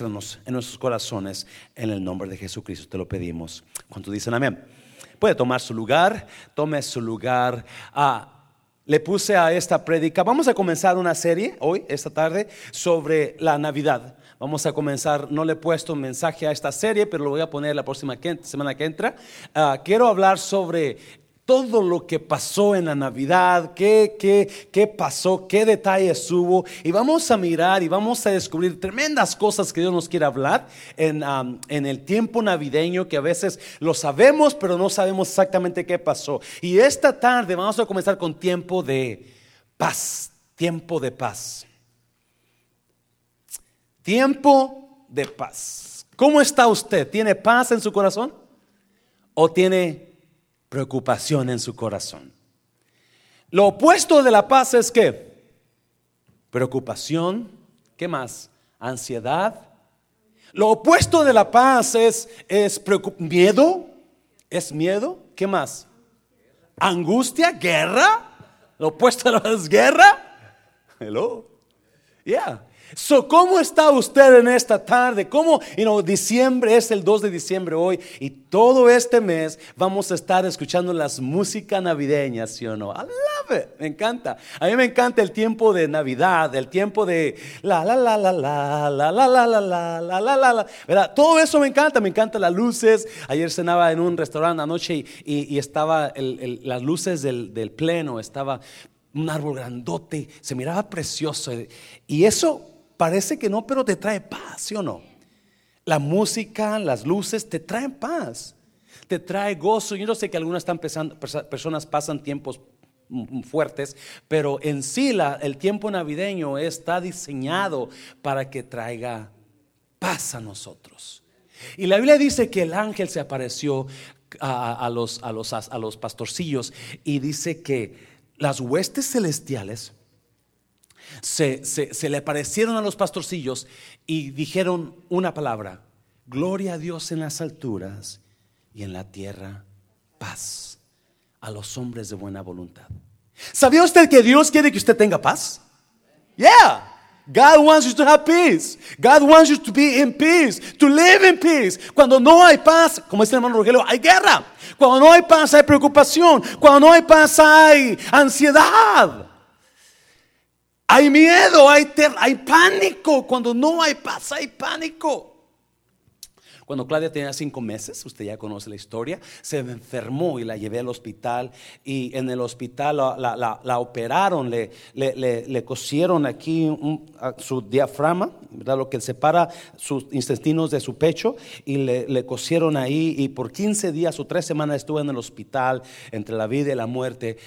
Ministranos en nuestros corazones en el nombre de Jesucristo. Te lo pedimos. Cuando dicen amén. Puede tomar su lugar, tome su lugar. Ah, le puse a esta prédica. Vamos a comenzar una serie hoy, esta tarde, sobre la Navidad. Vamos a comenzar, no le he puesto un mensaje a esta serie, pero lo voy a poner la próxima semana que entra. Ah, quiero hablar sobre todo lo que pasó en la Navidad, qué, qué, qué pasó, qué detalles hubo. Y vamos a mirar y vamos a descubrir tremendas cosas que Dios nos quiere hablar en, en el tiempo navideño, que a veces lo sabemos, pero no sabemos exactamente qué pasó. Y esta tarde vamos a comenzar con tiempo de paz, tiempo de paz. Tiempo de paz. ¿Cómo está usted? ¿Tiene paz en su corazón? ¿O tiene preocupación en su corazón. Lo opuesto de la paz es que preocupación, ¿qué más? Ansiedad. Lo opuesto de la paz es, es miedo, es miedo, ¿qué más? Angustia, guerra. Lo opuesto de la paz es guerra. Hello. Yeah. So, ¿cómo está usted en esta tarde? ¿Cómo, you know, diciembre es el 2 de diciembre hoy y todo este mes vamos a estar escuchando las músicas navideñas, ¿sí o no? I love it, me encanta. A mí me encanta el tiempo de Navidad, el tiempo de la la la la la la la la la la la la la la, ¿verdad? Todo eso me encanta, me encantan las luces. Ayer cenaba en un restaurante anoche y, y, estaba las luces del, del pleno, estaba un árbol grandote, se miraba precioso. Y eso Parece que no, pero te trae paz, ¿sí o no? La música, las luces te traen paz, te trae gozo. Yo no sé que algunas están personas pasan tiempos fuertes, pero en sí el tiempo navideño está diseñado para que traiga paz a nosotros. Y la Biblia dice que el ángel se apareció a, los, a, los, a los pastorcillos y dice que las huestes celestiales se, le aparecieron a los pastorcillos y dijeron una palabra, gloria a Dios en las alturas y en la tierra paz a los hombres de buena voluntad. ¿Sabía usted que Dios quiere que usted tenga paz? Yeah. God wants you to have peace. God wants you to be in peace, to live in peace. Cuando no hay paz, como dice el hermano Rogelio, hay guerra. Cuando no hay paz, hay preocupación. Cuando no hay paz, hay ansiedad. Hay miedo, hay, hay pánico. Cuando no hay paz, hay pánico. Cuando Claudia tenía cinco meses, usted ya conoce la historia, se enfermó y la llevé al hospital y en el hospital la, operaron, le, le, cosieron aquí su diafragma, ¿verdad? lo que separa sus intestinos de su pecho y le, cosieron ahí y por 15 días o tres semanas estuvo en el hospital entre la vida y la muerte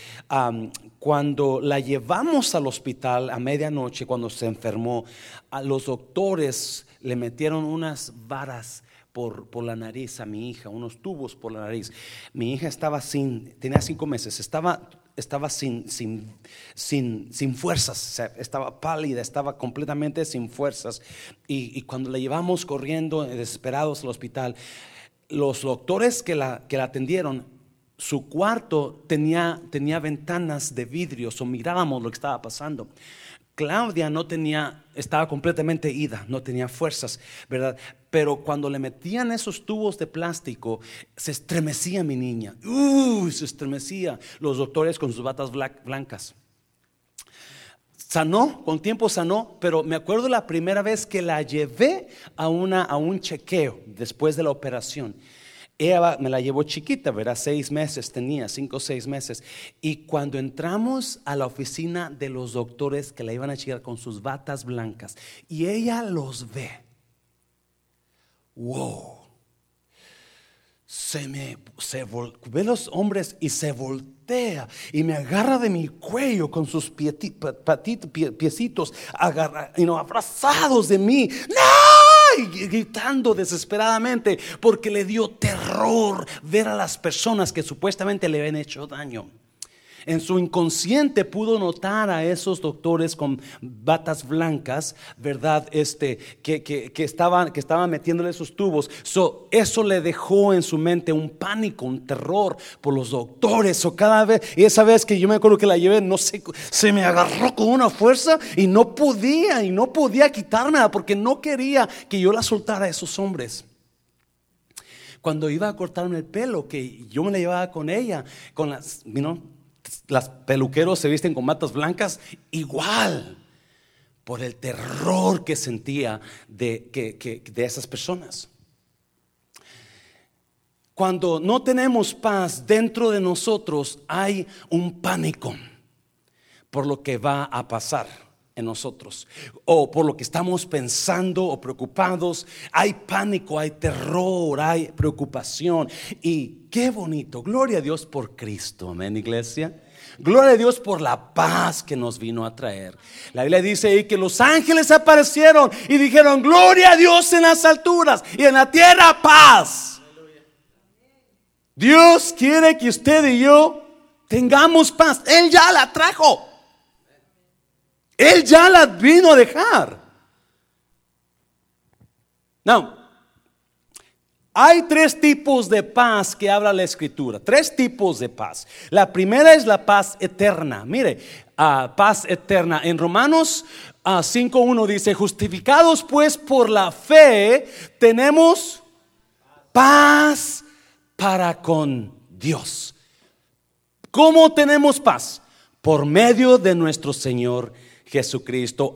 cuando la llevamos al hospital a medianoche, cuando se enfermó, a los doctores le metieron unas varas por, por, la nariz a mi hija, unos tubos por la nariz. Mi hija estaba sin, tenía cinco meses, estaba, estaba sin, sin, sin, sin fuerzas, estaba pálida, estaba completamente sin fuerzas. Y, cuando la llevamos corriendo, desesperados al hospital, los doctores que la, que la atendieron su cuarto tenía, tenía ventanas de vidrio, o mirábamos lo que estaba pasando. Claudia no tenía, estaba completamente ida, no tenía fuerzas, ¿verdad? Pero cuando le metían esos tubos de plástico, se estremecía mi niña. Uy, se estremecía. Los doctores con sus batas blancas. Sanó, con tiempo sanó, pero me acuerdo la primera vez que la llevé a, una, a un chequeo después de la operación. Ella me la llevó chiquita, ¿verdad? Seis meses tenía, cinco o seis meses. Y cuando entramos a la oficina de los doctores que la iban a checar con sus batas blancas, y ella los ve, wow, se me se ve los hombres y se voltea y me agarra de mi cuello con sus piecitos agarra, abrazados de mí. ¡No! gritando desesperadamente porque le dio terror ver a las personas que supuestamente le habían hecho daño. En su inconsciente pudo notar a esos doctores con batas blancas, ¿verdad? Este, que, que, estaban, que estaban metiéndole esos tubos. eso le dejó en su mente un pánico, un terror por los doctores. O cada vez, y esa vez que yo me acuerdo que la llevé, no sé, se me agarró con una fuerza y no podía, y no podía quitármela porque no quería que yo la soltara a esos hombres cuando iba a cortarme el pelo, que yo me la llevaba con ella, con las, you las peluqueros se visten con matas blancas, igual, por el terror que sentía de, que, de esas personas. Cuando no tenemos paz dentro de nosotros, hay un pánico por lo que va a pasar en nosotros o por lo que estamos pensando o preocupados. Hay pánico, hay terror, hay preocupación. Y qué bonito. Gloria a Dios por Cristo. Amén, iglesia. Gloria a Dios por la paz que nos vino a traer. La Biblia dice ahí que los ángeles aparecieron y dijeron, gloria a Dios en las alturas y en la tierra paz. Dios quiere que usted y yo tengamos paz. Él ya la trajo. Él ya la vino a dejar. No. Hay tres tipos de paz que habla la escritura. Tres tipos de paz. La primera es la paz eterna. Mire, ah, paz eterna. En Romanos 5.1 ah, dice, justificados pues por la fe, tenemos paz para con Dios. ¿Cómo tenemos paz? Por medio de nuestro Señor Jesucristo.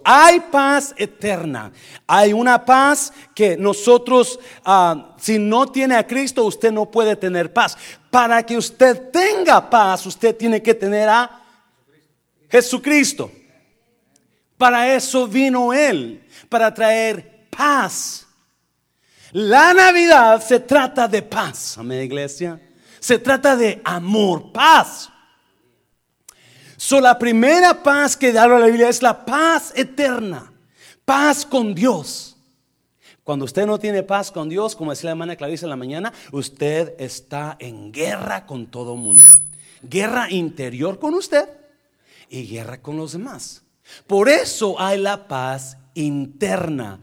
Hay paz eterna. Hay una paz que nosotros, ah, si no tiene a Cristo, usted no puede tener paz. Para que usted tenga paz, usted tiene que tener a Jesucristo. Para eso vino Él, para traer paz. La Navidad se trata de paz, amén iglesia. Se trata de amor, paz. So, la primera paz que da la Biblia es la paz eterna, paz con Dios. Cuando usted no tiene paz con Dios, como decía la hermana Clarice en la mañana, usted está en guerra con todo mundo. Guerra interior con usted y guerra con los demás. Por eso hay la paz interna.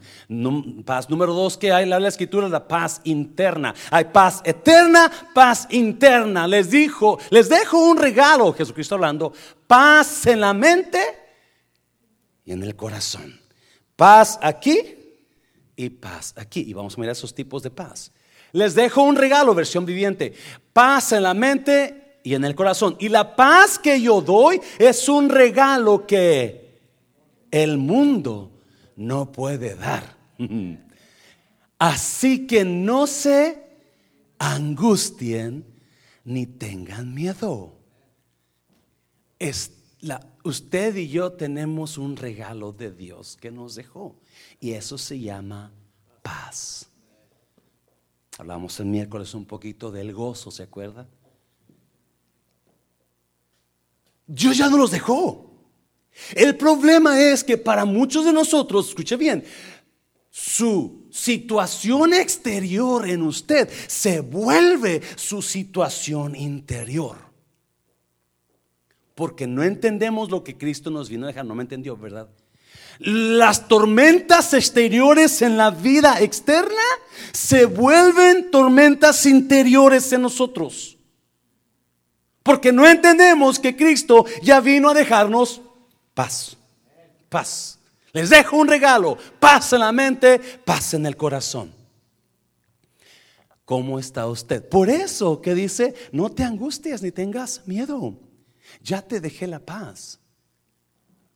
Paz número dos que hay en la escritura, la paz interna. Hay paz eterna, paz interna. Les dijo, les dejo un regalo, Jesucristo hablando, paz en la mente y en el corazón. Paz aquí y paz aquí. Y vamos a mirar esos tipos de paz. Les dejo un regalo, versión viviente. Paz en la mente y en el corazón. Y la paz que yo doy es un regalo que el mundo no puede dar. Así que no se angustien ni tengan miedo. Es la, usted y yo tenemos un regalo de Dios que nos dejó y eso se llama paz. Hablamos el miércoles un poquito del gozo, ¿se acuerda? Dios ya no los dejó. El problema es que para muchos de nosotros, escuche bien, su situación exterior en usted se vuelve su situación interior. Porque no entendemos lo que Cristo nos vino a dejar, no me entendió, ¿verdad? Las tormentas exteriores en la vida externa se vuelven tormentas interiores en nosotros. Porque no entendemos que Cristo ya vino a dejarnos paz, paz. Les dejo un regalo, paz en la mente, paz en el corazón. ¿Cómo está usted? Por eso que dice, no te angusties ni tengas miedo. Ya te dejé la paz.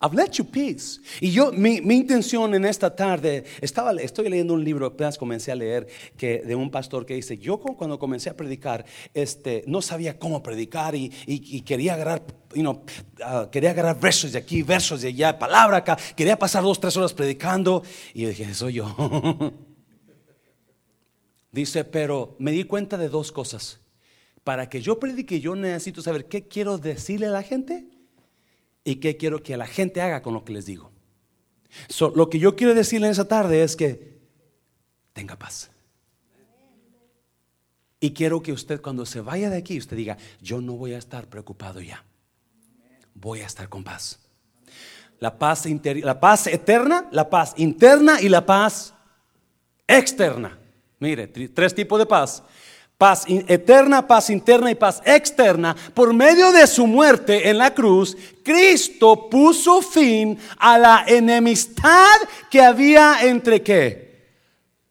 I've let you peace. Y yo, mi, intención en esta tarde, estaba, estoy leyendo un libro, apenas comencé a leer, que, de un pastor que dice, yo cuando comencé a predicar, este, no sabía cómo predicar y, quería agarrar, you know, ah, quería agarrar versos de aquí, versos de allá, palabra acá, quería pasar dos, tres horas predicando. Y yo dije, soy yo. dice, pero me di cuenta de dos cosas. Para que yo predique, yo necesito saber qué quiero decirle a la gente y qué quiero que la gente haga con lo que les digo. lo que yo quiero decirle en esa tarde es que tenga paz. Y quiero que usted cuando se vaya de aquí, usted diga, yo no voy a estar preocupado ya. voy a estar con paz. La paz, la paz eterna, la paz interna y la paz externa. Mire, tres tipos de paz. Paz eterna, paz interna y paz externa. Por medio de su muerte en la cruz, Cristo puso fin a la enemistad que había entre qué?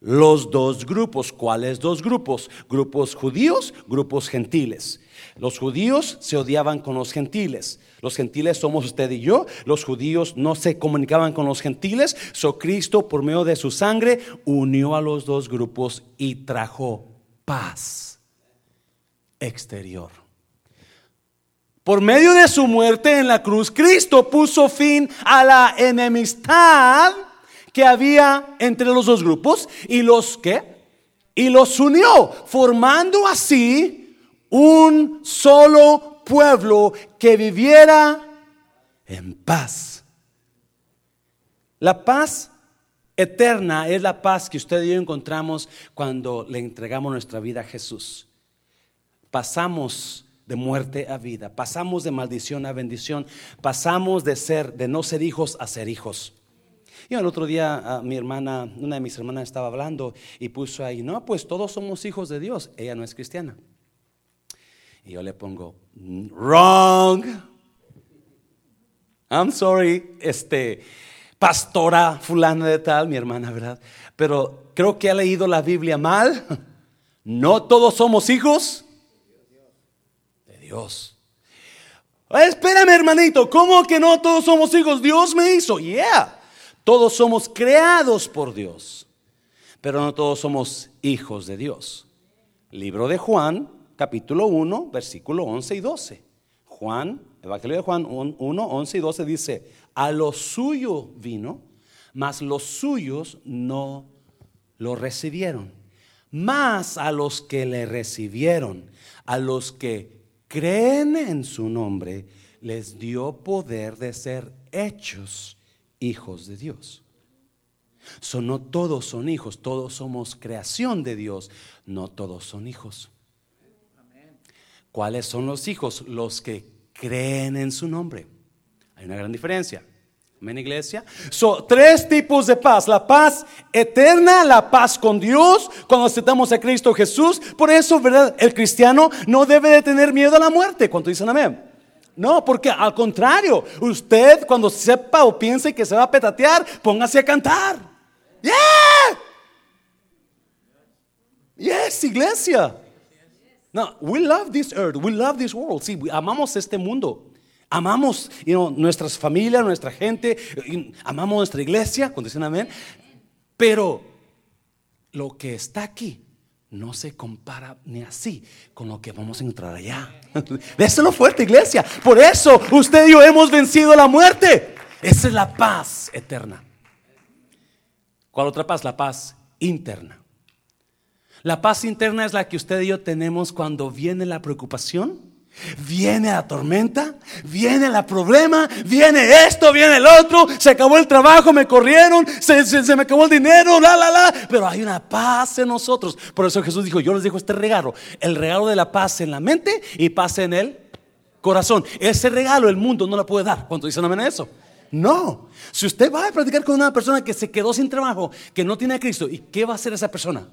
Los dos grupos. ¿Cuáles dos grupos? Grupos judíos, grupos gentiles. Los judíos se odiaban con los gentiles. Los gentiles somos usted y yo. Los judíos no se comunicaban con los gentiles. So Cristo, por medio de su sangre, unió a los dos grupos y trajo paz exterior. Por medio de su muerte en la cruz, Cristo puso fin a la enemistad que había entre los dos grupos y los que y los unió, formando así un solo pueblo que viviera en paz. La paz eterna es la paz que usted y yo encontramos cuando le entregamos nuestra vida a Jesús. Pasamos de muerte a vida, pasamos de maldición a bendición, pasamos de ser de no ser hijos a ser hijos. Y el otro día mi hermana, una de mis hermanas estaba hablando y puso ahí, no, pues todos somos hijos de Dios. Ella no es cristiana. Y yo le pongo, wrong. I'm sorry, este, pastora fulana de tal, mi hermana, ¿verdad? Pero creo que ha leído la Biblia mal. No todos somos hijos de Dios. Espérame, hermanito, ¿cómo que no todos somos hijos? Dios me hizo. Yeah, todos somos creados por Dios, pero no todos somos hijos de Dios. Libro de Juan, capítulo 1, versículo 11 y 12. Juan, Evangelio de Juan 1, 11 y 12 dice, a lo suyo vino, mas los suyos no lo recibieron. Más a los que le recibieron, a los que creen en su nombre, les dio poder de ser hechos hijos de Dios. So, no todos son hijos, todos somos creación de Dios, no todos son hijos. ¿Cuáles son los hijos? Los que creen en su nombre. Hay una gran diferencia. Amén, iglesia. Son tres tipos de paz. La paz eterna, la paz con Dios, cuando aceptamos a Cristo Jesús. Por eso, ¿verdad? El cristiano no debe de tener miedo a la muerte. ¿Cuánto dicen amén? No, porque al contrario, usted cuando sepa o piense que se va a petatear, póngase a cantar. Yeah. Yes, iglesia. No, we love this earth, we love this world. Sí, amamos este mundo. Amamos nuestras familias, nuestra gente, amamos nuestra iglesia, cuando amén. Pero lo que está aquí no se compara ni así con lo que vamos a encontrar allá. Déselo fuerte, iglesia. Por eso usted y yo hemos vencido la muerte. Esa es la paz eterna. ¿Cuál otra paz? La paz interna. La paz interna es la que usted y yo tenemos cuando viene la preocupación, viene la tormenta, viene el problema, viene esto, viene el otro, se acabó el trabajo, me corrieron, se, me acabó el dinero, la, la, la. Pero hay una paz en nosotros. Por eso Jesús dijo, yo les dejo este regalo, el regalo de la paz en la mente y paz en el corazón. Ese regalo el mundo no lo puede dar. ¿Cuánto dicen amén a eso? No. Si usted va a platicar con una persona que se quedó sin trabajo, que no tiene a Cristo, ¿y qué va a hacer esa persona?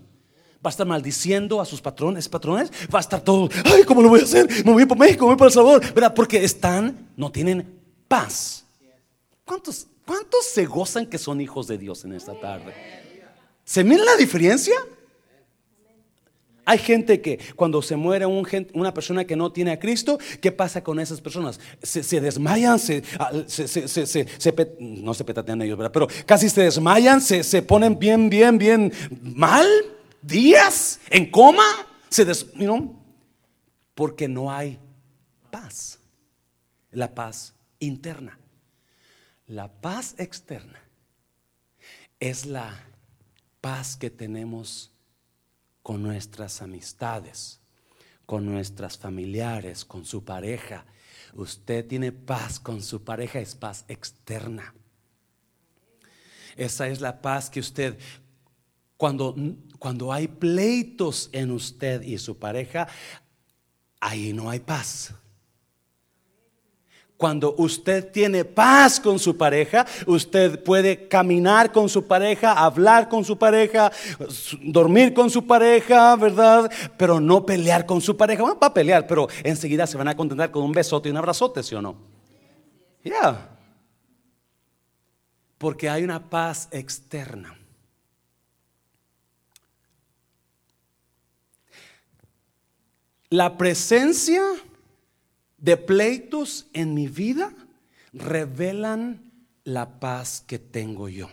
Va a estar maldiciendo a sus patrones, patrones, va a estar todo, ay, ¿cómo lo voy a hacer? Me voy para México, me voy para El Salvador, ¿verdad? Porque están, no tienen paz. ¿Cuántos, ¿Cuántos se gozan que son hijos de Dios en esta tarde? ¿Se mira la diferencia? Hay gente que cuando se muere una persona que no tiene a Cristo, ¿qué pasa con esas personas? Se, desmayan, ah, se, no se petatean ellos, ¿verdad? pero casi se desmayan, se, ponen bien, bien, bien mal días en coma, se des, porque no hay paz. La paz interna. La paz externa es la paz que tenemos con nuestras amistades, con nuestras familiares, con su pareja. Usted tiene paz con su pareja, es paz externa. Esa es la paz que usted cuando, cuando hay pleitos en usted y su pareja, ahí no hay paz. Cuando usted tiene paz con su pareja, usted puede caminar con su pareja, hablar con su pareja, dormir con su pareja, ¿verdad? Pero no pelear con su pareja. Bueno, va a pelear, pero enseguida se van a contentar con un besote y un abrazote, ¿sí o no? Ya. Porque hay una paz externa. La presencia de pleitos en mi vida revelan la paz que tengo yo.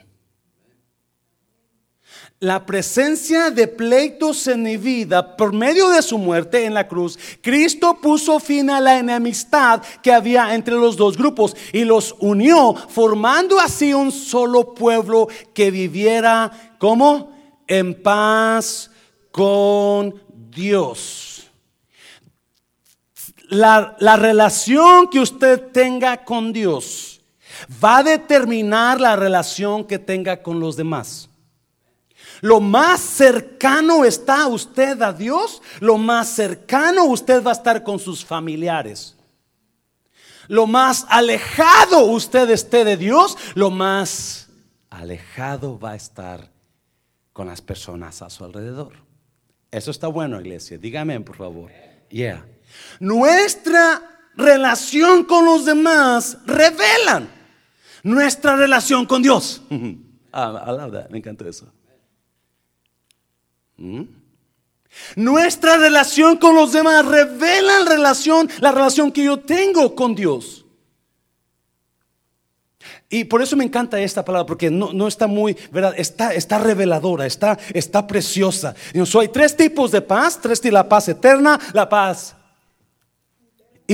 La presencia de pleitos en mi vida por medio de su muerte en la cruz, Cristo puso fin a la enemistad que había entre los dos grupos y los unió, formando así un solo pueblo que viviera como en paz con Dios la, relación que usted tenga con Dios va a determinar la relación que tenga con los demás. Lo más cercano está usted a Dios, lo más cercano usted va a estar con sus familiares. Lo más alejado usted esté de Dios, lo más alejado va a estar con las personas a su alrededor. Eso está bueno, iglesia. Dígame, por favor. Yeah. Nuestra relación con los demás revelan nuestra relación con Dios. ah, me encantó eso. ¿Mm? Nuestra relación con los demás revela la relación, la relación que yo tengo con Dios. Y por eso me encanta esta palabra, porque no, está muy, ¿verdad? Está, está reveladora, está, está preciosa. hay tres tipos de paz, tres tipos, la paz eterna, la paz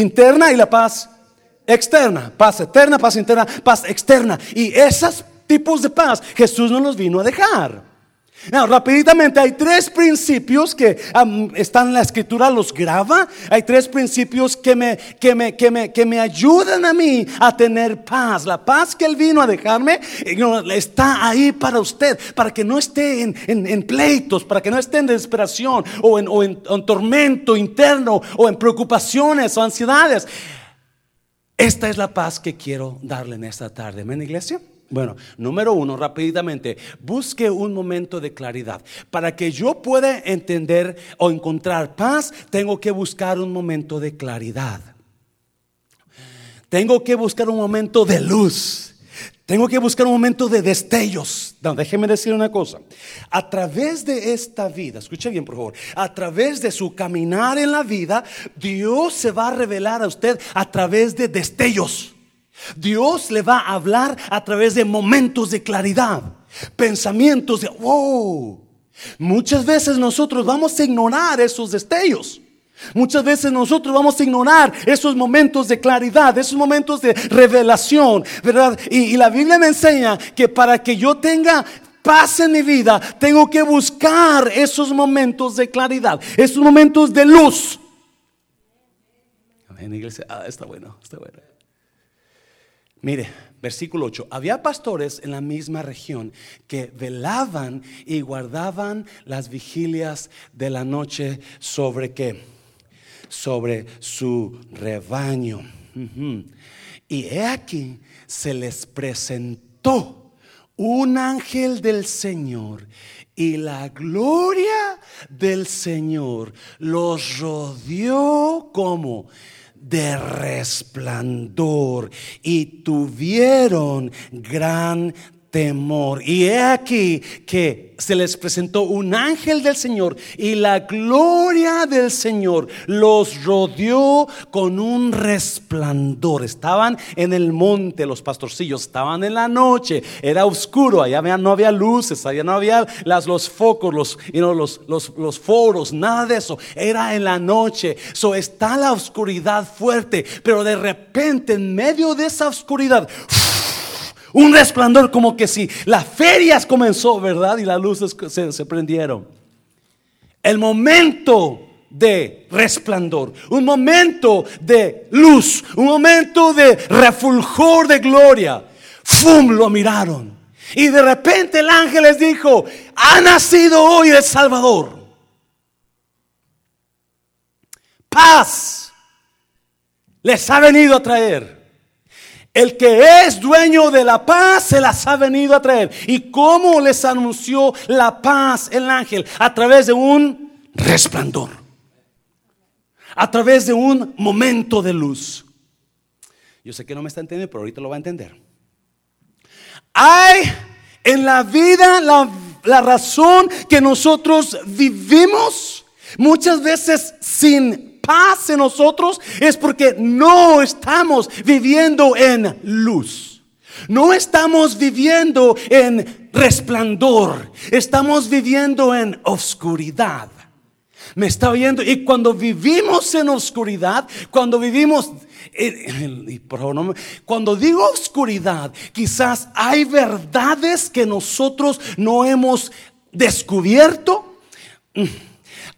interna y la paz externa. Paz eterna, paz interna, paz externa. Y esos tipos de paz Jesús no los vino a dejar. Now, rapiditamente hay tres principios que están en la escritura, los graba. Hay tres principios que me, que, me, que, me, que me ayudan a mí a tener paz. La paz que Él vino a dejarme está ahí para usted, para que no esté en, en, pleitos, para que no esté en desesperación o, en, o en, en tormento interno o en preocupaciones o ansiedades. Esta es la paz que quiero darle en esta tarde. ¿Amén, iglesia? Bueno, número uno, rápidamente, busque un momento de claridad. Para que yo pueda entender o encontrar paz, tengo que buscar un momento de claridad. Tengo que buscar un momento de luz. Tengo que buscar un momento de destellos. Déjeme decir una cosa. A través de esta vida, escuche bien por favor, a través de su caminar en la vida, Dios se va a revelar a usted a través de destellos. Dios le va a hablar a través de momentos de claridad, pensamientos de, wow. Muchas veces nosotros vamos a ignorar esos destellos. Muchas veces nosotros vamos a ignorar esos momentos de claridad, esos momentos de revelación, ¿verdad? Y, y, la Biblia me enseña que para que yo tenga paz en mi vida, tengo que buscar esos momentos de claridad, esos momentos de luz. En iglesia, ah, está bueno, está bueno. Mire, versículo 8. Había pastores en la misma región que velaban y guardaban las vigilias de la noche sobre qué? Sobre su rebaño. Y he aquí, se les presentó un ángel del Señor y la gloria del Señor los rodeó como de resplandor y tuvieron gran temor. Y he aquí que se les presentó un ángel del Señor y la gloria del Señor los rodeó con un resplandor. Estaban en el monte los pastorcillos, estaban en la noche, era oscuro, allá no había luces, allá no había las, los focos, los, los, los, los, foros, nada de eso. Era en la noche. So está la oscuridad fuerte, pero de repente en medio de esa oscuridad... Un resplandor como que si las ferias comenzó, ¿verdad? Y las luces se, prendieron. El momento de resplandor, un momento de luz, un momento de refulgor de gloria. ¡Fum! Lo miraron. Y de repente el ángel les dijo, ha nacido hoy el Salvador. Paz les ha venido a traer. El que es dueño de la paz se las ha venido a traer. ¿Y cómo les anunció la paz el ángel? A través de un resplandor. A través de un momento de luz. Yo sé que no me está entendiendo, pero ahorita lo va a entender. Hay en la vida la, la razón que nosotros vivimos muchas veces sin paz en nosotros es porque no estamos viviendo en luz. No estamos viviendo en resplandor. Estamos viviendo en oscuridad. Me está oyendo. Y cuando vivimos en oscuridad, cuando vivimos, cuando digo oscuridad, quizás hay verdades que nosotros no hemos descubierto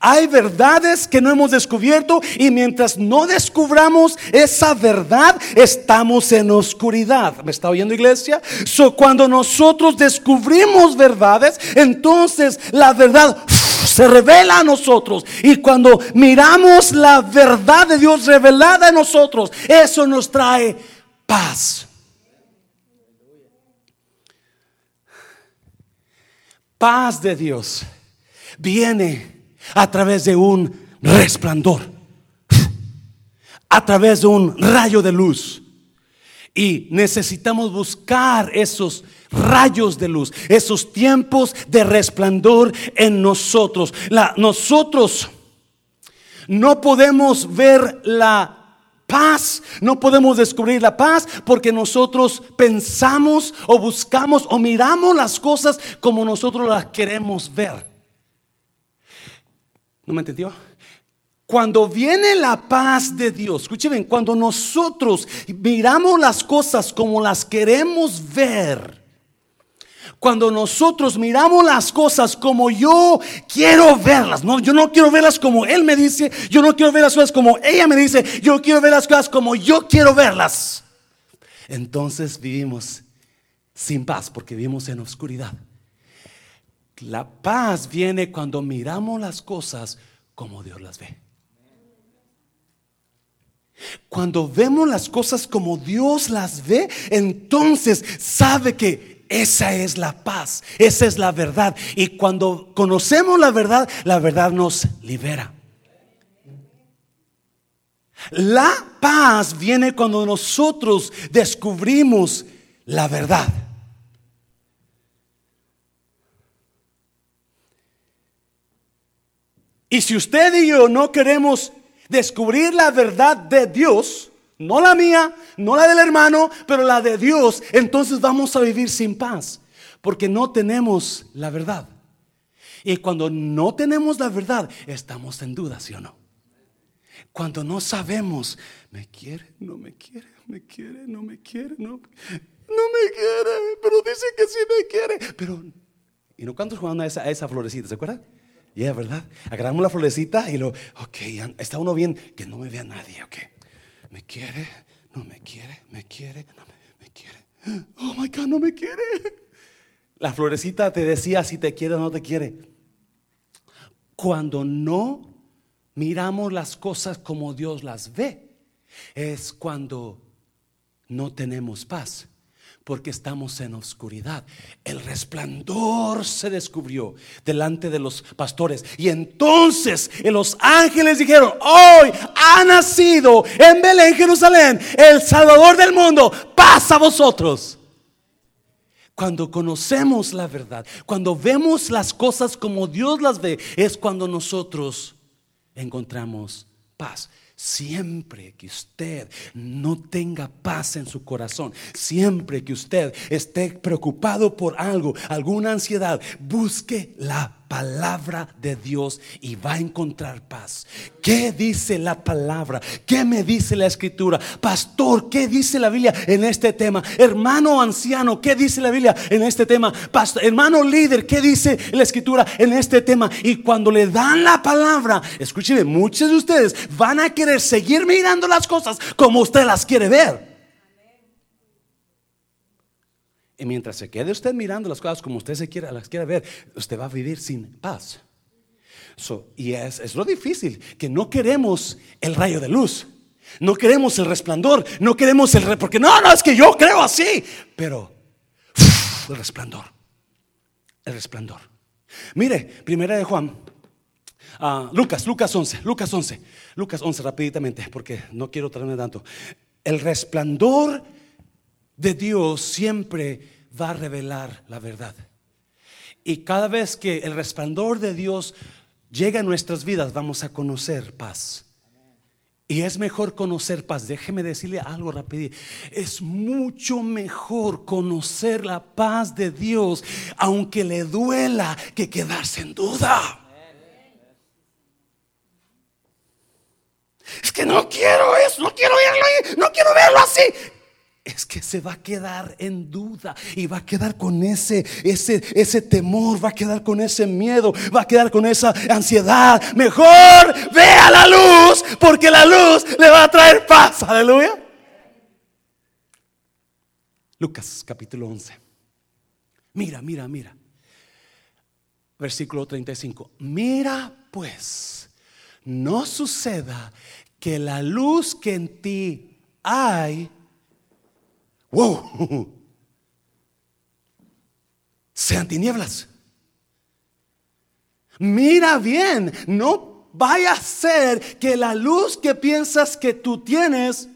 hay verdades que no hemos descubierto y mientras no descubramos esa verdad, estamos en oscuridad. ¿Me está oyendo iglesia? So, cuando nosotros descubrimos verdades, entonces la verdad se revela a nosotros. Y cuando miramos la verdad de Dios revelada en nosotros, eso nos trae paz. Paz de Dios viene a través de un resplandor, a través de un rayo de luz. Y necesitamos buscar esos rayos de luz, esos tiempos de resplandor en nosotros. nosotros no podemos ver la paz, no podemos descubrir la paz porque nosotros pensamos o buscamos o miramos las cosas como nosotros las queremos ver. ¿No me entendió? Cuando viene la paz de Dios, escuchen, cuando nosotros miramos las cosas como las queremos ver, cuando nosotros miramos las cosas como yo quiero verlas, no, yo no quiero verlas como Él me dice, yo no quiero ver las cosas como ella me dice, yo quiero ver las cosas como yo quiero verlas. Entonces vivimos sin paz porque vivimos en oscuridad. La paz viene cuando miramos las cosas como Dios las ve. Cuando vemos las cosas como Dios las ve, entonces sabe que esa es la paz, esa es la verdad. Y cuando conocemos la verdad, la verdad nos libera. La paz viene cuando nosotros descubrimos la verdad. Y si usted y yo no queremos descubrir la verdad de Dios, no la mía, no la del hermano, pero la de Dios, entonces vamos a vivir sin paz, porque no tenemos la verdad. Y cuando no tenemos la verdad, estamos en duda, ¿sí o no? Cuando no sabemos, me quiere, no me quiere, me quiere, no me quiere, no, no me quiere, pero dice que sí me quiere. Pero, ¿y no cuántos jugaban a esa, a esa florecita? ¿Se acuerdan? Ya, ¿verdad? Agarramos la florecita y lo, ok, está uno bien, que no me vea nadie, ok. ¿Me quiere? No me quiere, me quiere, no me, me quiere. Oh my God, no me quiere. La florecita te decía si te quiere o no te quiere. Cuando no miramos las cosas como Dios las ve, es cuando no tenemos paz porque estamos en oscuridad. El resplandor se descubrió delante de los pastores. Y entonces los ángeles dijeron, hoy ha nacido en Belén, Jerusalén, el Salvador del mundo. Pasa a vosotros. Cuando conocemos la verdad, cuando vemos las cosas como Dios las ve, es cuando nosotros encontramos paz. Siempre que usted no tenga paz en su corazón, siempre que usted esté preocupado por algo, alguna ansiedad, busque la palabra de Dios y va a encontrar paz. ¿Qué dice la palabra? ¿Qué me dice la escritura? Pastor, ¿qué dice la Biblia en este tema? Hermano anciano, ¿qué dice la Biblia en este tema? Pastor, hermano líder, ¿qué dice la escritura en este tema? Y cuando le dan la palabra, escúcheme, muchos de ustedes van a querer seguir mirando las cosas como usted las quiere ver. Y mientras se quede usted mirando las cosas como usted se quiera, las quiere ver, usted va a vivir sin paz. y es, es lo difícil, que no queremos el rayo de luz. No queremos el resplandor, no queremos el... porque no, no, es que yo creo así. Pero el resplandor, el resplandor. Mire, primera de Juan, ah, Lucas, Lucas 11, Lucas 11, Lucas 11 rapiditamente, porque no quiero traerme tanto. El resplandor de Dios siempre va a revelar la verdad. Y cada vez que el resplandor de Dios llega a nuestras vidas, vamos a conocer paz. Y es mejor conocer paz. Déjeme decirle algo rápido. Es mucho mejor conocer la paz de Dios, aunque le duela, que quedarse en duda. Es que no quiero eso, no quiero verlo ahí, no quiero verlo así es que se va a quedar en duda y va a quedar con ese, ese, ese temor, va a quedar con ese miedo, va a quedar con esa ansiedad. Mejor vea la luz porque la luz le va a traer paz. Aleluya. Lucas capítulo 11. Mira, mira, mira. Versículo 35. Mira pues, no suceda que la luz que en ti hay wow, sean tinieblas. Mira bien, no vaya a ser que la luz que piensas que tú tienes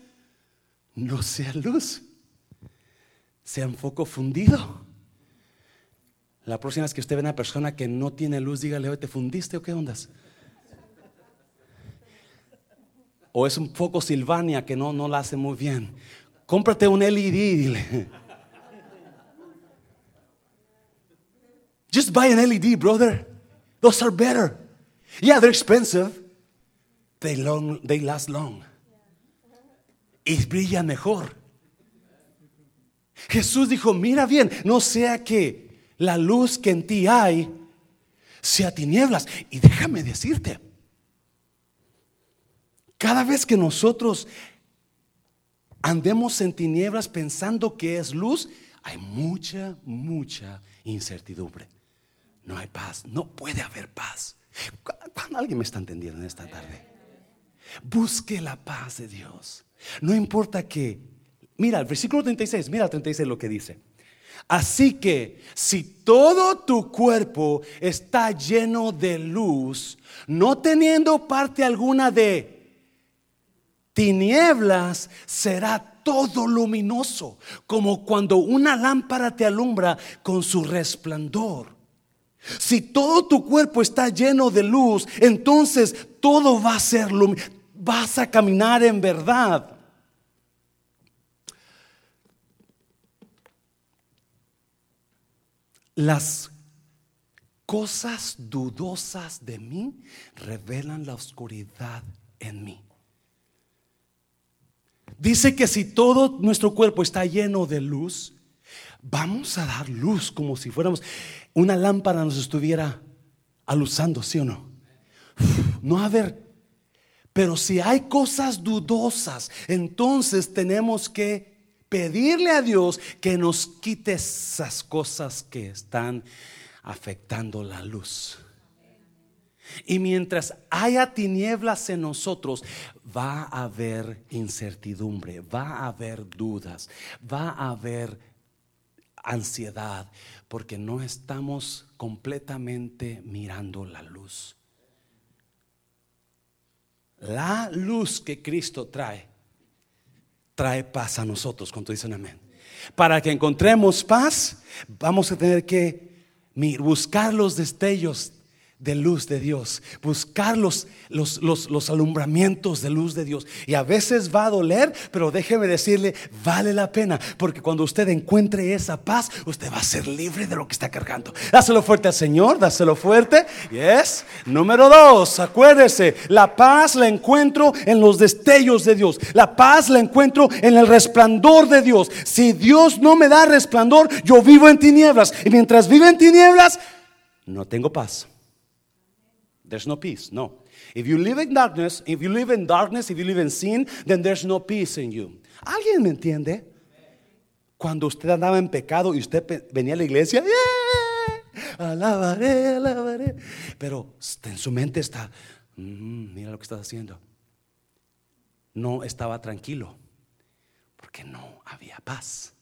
no sea luz, sea un foco fundido. La próxima vez que usted ve a una persona que no tiene luz, dígale, hoy te fundiste o qué ondas. O es un foco Silvania que no, no la hace muy bien. Cómprate un LED, dile. Just buy an LED, brother. Those are better. Yeah, they're expensive. They, long, they last long. Y brilla mejor. Jesús dijo, mira bien, no sea que la luz que en ti hay sea tinieblas. Y déjame decirte, cada vez que nosotros andemos en tinieblas pensando que es luz, hay mucha, mucha incertidumbre. No hay paz, no puede haber paz. ¿Alguien me está entendiendo en esta tarde? Busque la paz de Dios. No importa que, mira, el versículo 36, mira el 36 lo que dice. Así que si todo tu cuerpo está lleno de luz, no teniendo parte alguna de tinieblas será todo luminoso, como cuando una lámpara te alumbra con su resplandor. Si todo tu cuerpo está lleno de luz, entonces todo va a ser luminoso. Vas a caminar en verdad. Las cosas dudosas de mí revelan la oscuridad en mí. Dice que si todo nuestro cuerpo está lleno de luz, vamos a dar luz como si fuéramos una lámpara nos estuviera alusando, ¿sí o no? No a ver, pero si hay cosas dudosas, entonces tenemos que pedirle a Dios que nos quite esas cosas que están afectando la luz. Y mientras haya tinieblas en nosotros, va a haber incertidumbre, va a haber dudas, va a haber ansiedad, porque no estamos completamente mirando la luz. La luz que Cristo trae, trae paz a nosotros, cuando dicen amén. Para que encontremos paz, vamos a tener que buscar los destellos de luz de Dios, buscar los, los, alumbramientos de luz de Dios. Y a veces va a doler, pero déjeme decirle, vale la pena, porque cuando usted encuentre esa paz, usted va a ser libre de lo que está cargando. Dáselo fuerte al Señor, dáselo fuerte. Yes. Número dos, acuérdese, la paz la encuentro en los destellos de Dios. La paz la encuentro en el resplandor de Dios. Si Dios no me da resplandor, yo vivo en tinieblas. Y mientras vivo en tinieblas, no tengo paz. There's no peace. No. If you live in darkness, if you live in darkness, if you live in sin, then there's no peace in you. ¿Alguien me entiende? Cuando usted andaba en pecado y usted venía a la iglesia, yeah, alabaré, alabaré. Pero en su mente está, mm, mira lo que estás haciendo. no estaba tranquilo, porque no había paz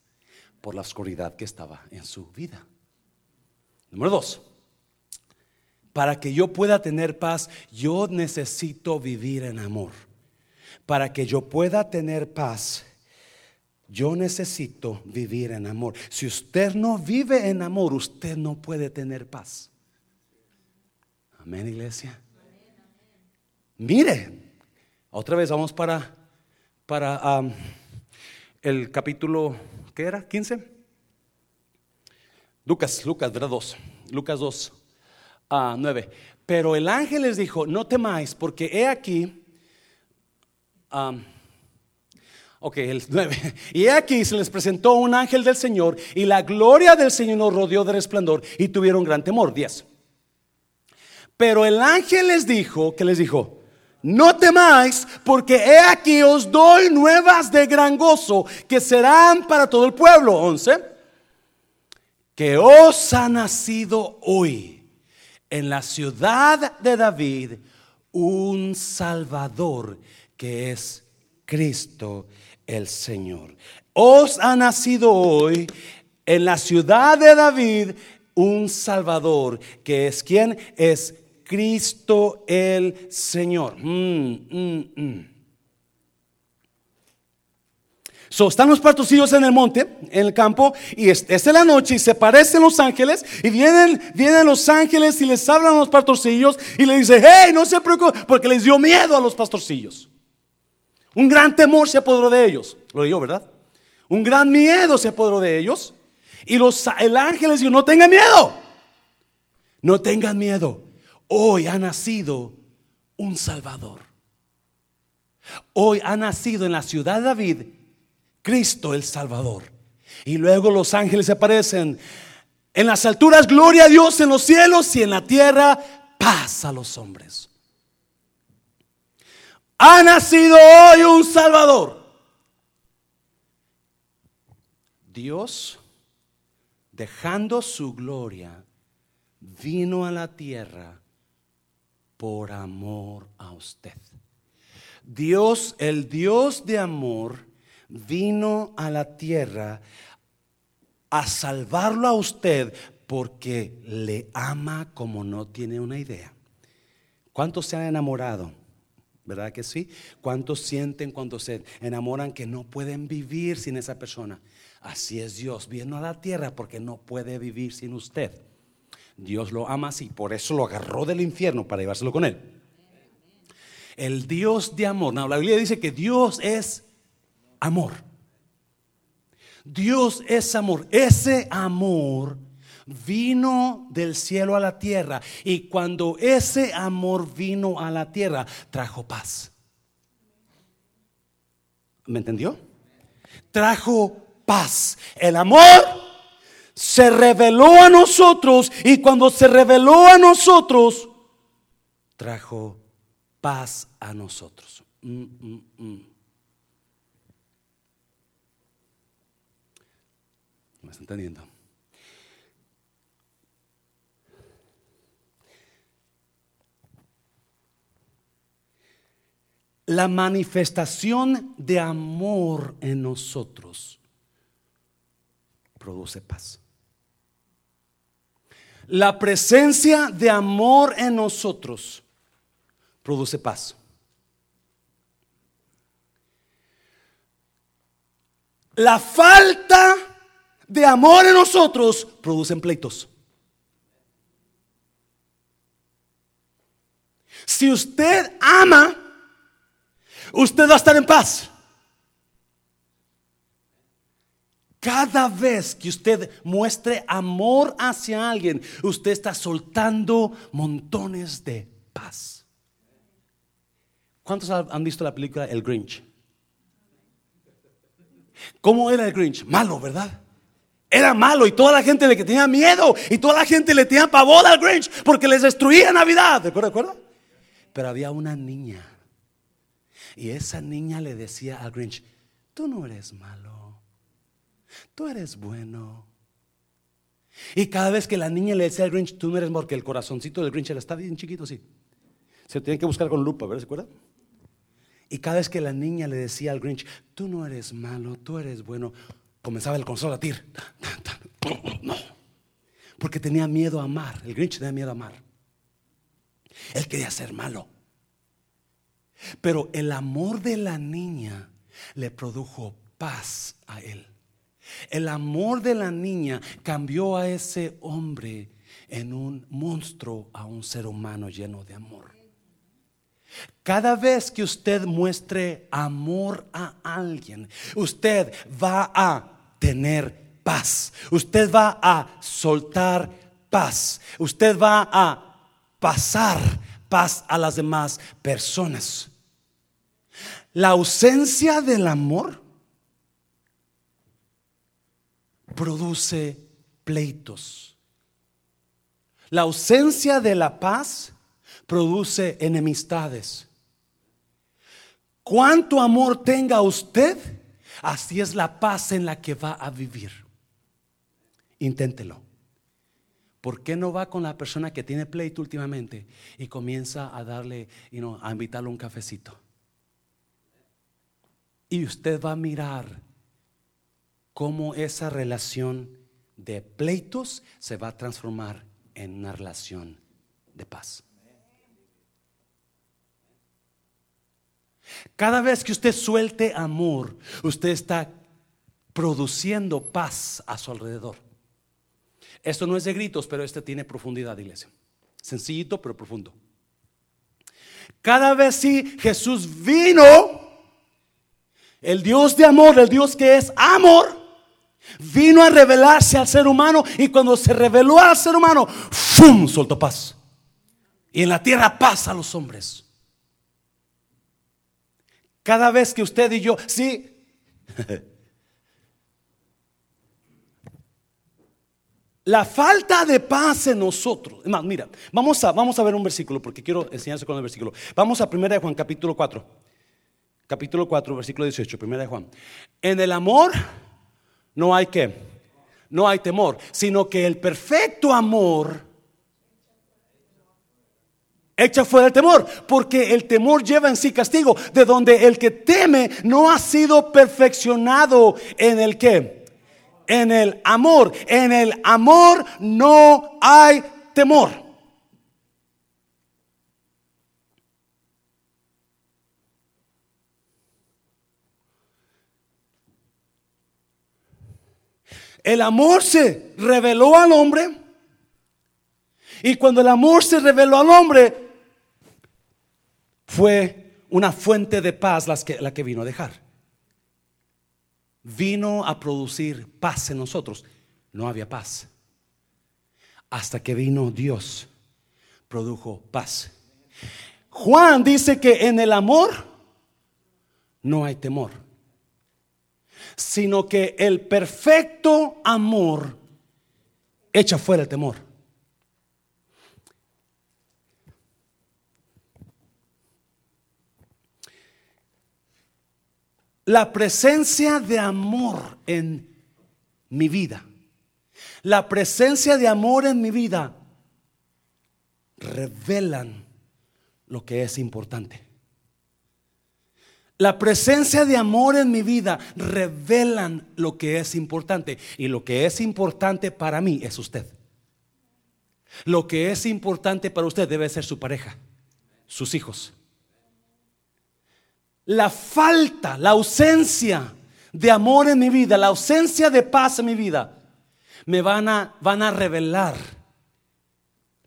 por la oscuridad que estaba en su vida. Número dos, para que yo pueda tener paz, yo necesito vivir en amor. Para que yo pueda tener paz, yo necesito vivir en amor. Si usted no vive en amor, usted no puede tener paz. Amén, iglesia. Mire, otra vez vamos para, para el capítulo, ¿qué era? ¿15? Lucas, Lucas, ¿verdad? 2. Lucas 2, 9. Pero el ángel les dijo, no temáis, porque he aquí, Ok, el 9. Y aquí se les presentó un ángel del Señor y la gloria del Señor nos rodeó de resplandor y tuvieron gran temor. 10. Pero el ángel les dijo, ¿qué les dijo? No temáis, porque he aquí os doy nuevas de gran gozo que serán para todo el pueblo. 11. Que os ha nacido hoy en la ciudad de David un Salvador que es Cristo el Señor. Os ha nacido hoy en la ciudad de David un Salvador, que es quien es Cristo el Señor. Mm, mm, mm. So, están los pastorcillos en el monte, en el campo, y es, es la noche y se parecen los ángeles, y vienen, vienen los ángeles y les hablan a los pastorcillos y le dicen, hey, no se preocupen, porque les dio miedo a los pastorcillos. Un gran temor se apoderó de ellos. Lo digo, ¿verdad? Un gran miedo se apoderó de ellos. Y los, el ángel les dijo, no tengan miedo. No tengan miedo. Hoy ha nacido un Salvador. Hoy ha nacido en la ciudad de David Cristo el Salvador. Y luego los ángeles aparecen. En las alturas, gloria a Dios en los cielos y en la tierra, paz a los hombres. Ha nacido hoy un Salvador. Dios, dejando su gloria, vino a la tierra por amor a usted. Dios, el Dios de amor, vino a la tierra a salvarlo a usted porque le ama como no tiene una idea. ¿Cuántos se han enamorado? ¿Verdad que sí? ¿Cuántos sienten cuando se enamoran que no pueden vivir sin esa persona? Así es Dios, vino a la tierra porque no puede vivir sin usted. Dios lo ama así, por eso lo agarró del infierno para llevárselo con él. El Dios de amor. No, la Biblia dice que Dios es amor. Dios es amor. Ese amor vino del cielo a la tierra. Y cuando ese amor vino a la tierra, trajo paz. ¿Me entendió? Trajo paz. El amor se reveló a nosotros y cuando se reveló a nosotros, trajo paz a nosotros. Mm, mm, mm. ¿Me está entendiendo? la manifestación de amor en nosotros produce paz. La presencia de amor en nosotros produce paz. La falta de amor en nosotros produce pleitos. Si usted ama, usted va a estar en paz. Cada vez que usted muestre amor hacia alguien, usted está soltando montones de paz. ¿Cuántos han visto la película El Grinch? ¿Cómo era el Grinch? Malo, ¿verdad? Era malo y toda la gente le tenía miedo y toda la gente le tenía pavor al Grinch porque les destruía Navidad. ¿De acuerdo? Pero había una niña y esa niña le decía al Grinch, tú no eres malo, tú eres bueno. Y cada vez que la niña le decía al Grinch, tú no eres porque el corazoncito del Grinch era está bien chiquito, sí. Se tiene que buscar con lupa, ¿verdad? ¿Se acuerdan? Y cada vez que la niña le decía al Grinch, tú no eres malo, tú eres bueno, comenzaba el corazón a latir. No, porque tenía miedo a amar. El Grinch tenía miedo a amar. Él quería ser malo. Pero el amor de la niña le produjo paz a él. El amor de la niña cambió a ese hombre en un monstruo, a un ser humano lleno de amor. Cada vez que usted muestre amor a alguien, usted va a tener paz. Usted va a soltar paz. Usted va a pasar paz a las demás personas. La ausencia del amor produce pleitos. La ausencia de la paz produce enemistades. Cuanto amor tenga usted, así es la paz en la que va a vivir. Inténtelo. ¿Por qué no va con la persona que tiene pleito últimamente y comienza a darle, you a invitarle un cafecito? Y usted va a mirar cómo esa relación de pleitos se va a transformar en una relación de paz. Cada vez que usted suelte amor, usted está produciendo paz a su alrededor. Esto no es de gritos, pero este tiene profundidad, iglesia. Sencillito, pero profundo. Cada vez si Jesús vino, el Dios de amor, el Dios que es amor, vino a revelarse al ser humano y cuando se reveló al ser humano, ¡fum! soltó paz. Y en la tierra paz a los hombres. Cada vez que usted y yo, sí. La falta de paz en nosotros. Más, mira, vamos a, vamos a ver un versículo porque quiero enseñarse con el versículo. Vamos a 1 de Juan, capítulo 4. Capítulo 4, versículo 18, 1 de Juan. En el amor no hay que, no hay temor, sino que el perfecto amor echa fuera el temor, porque el temor lleva en sí castigo, de donde el que teme no ha sido perfeccionado en el que, en el amor, en el amor no hay temor. El amor se reveló al hombre. Y cuando el amor se reveló al hombre, fue una fuente de paz la que, la que vino a dejar. Vino a producir paz en nosotros. No había paz. Hasta que vino Dios, produjo paz. Juan dice que en el amor no hay temor, sino que el perfecto amor echa fuera el temor. La presencia de amor en mi vida, la presencia de amor en mi vida revelan lo que es importante. La presencia de amor en mi vida revelan lo que es importante. Y lo que es importante para mí es usted. Lo que es importante para usted debe ser su pareja, sus hijos la falta, la ausencia de amor en mi vida, la ausencia de paz en mi vida, me van a, van a revelar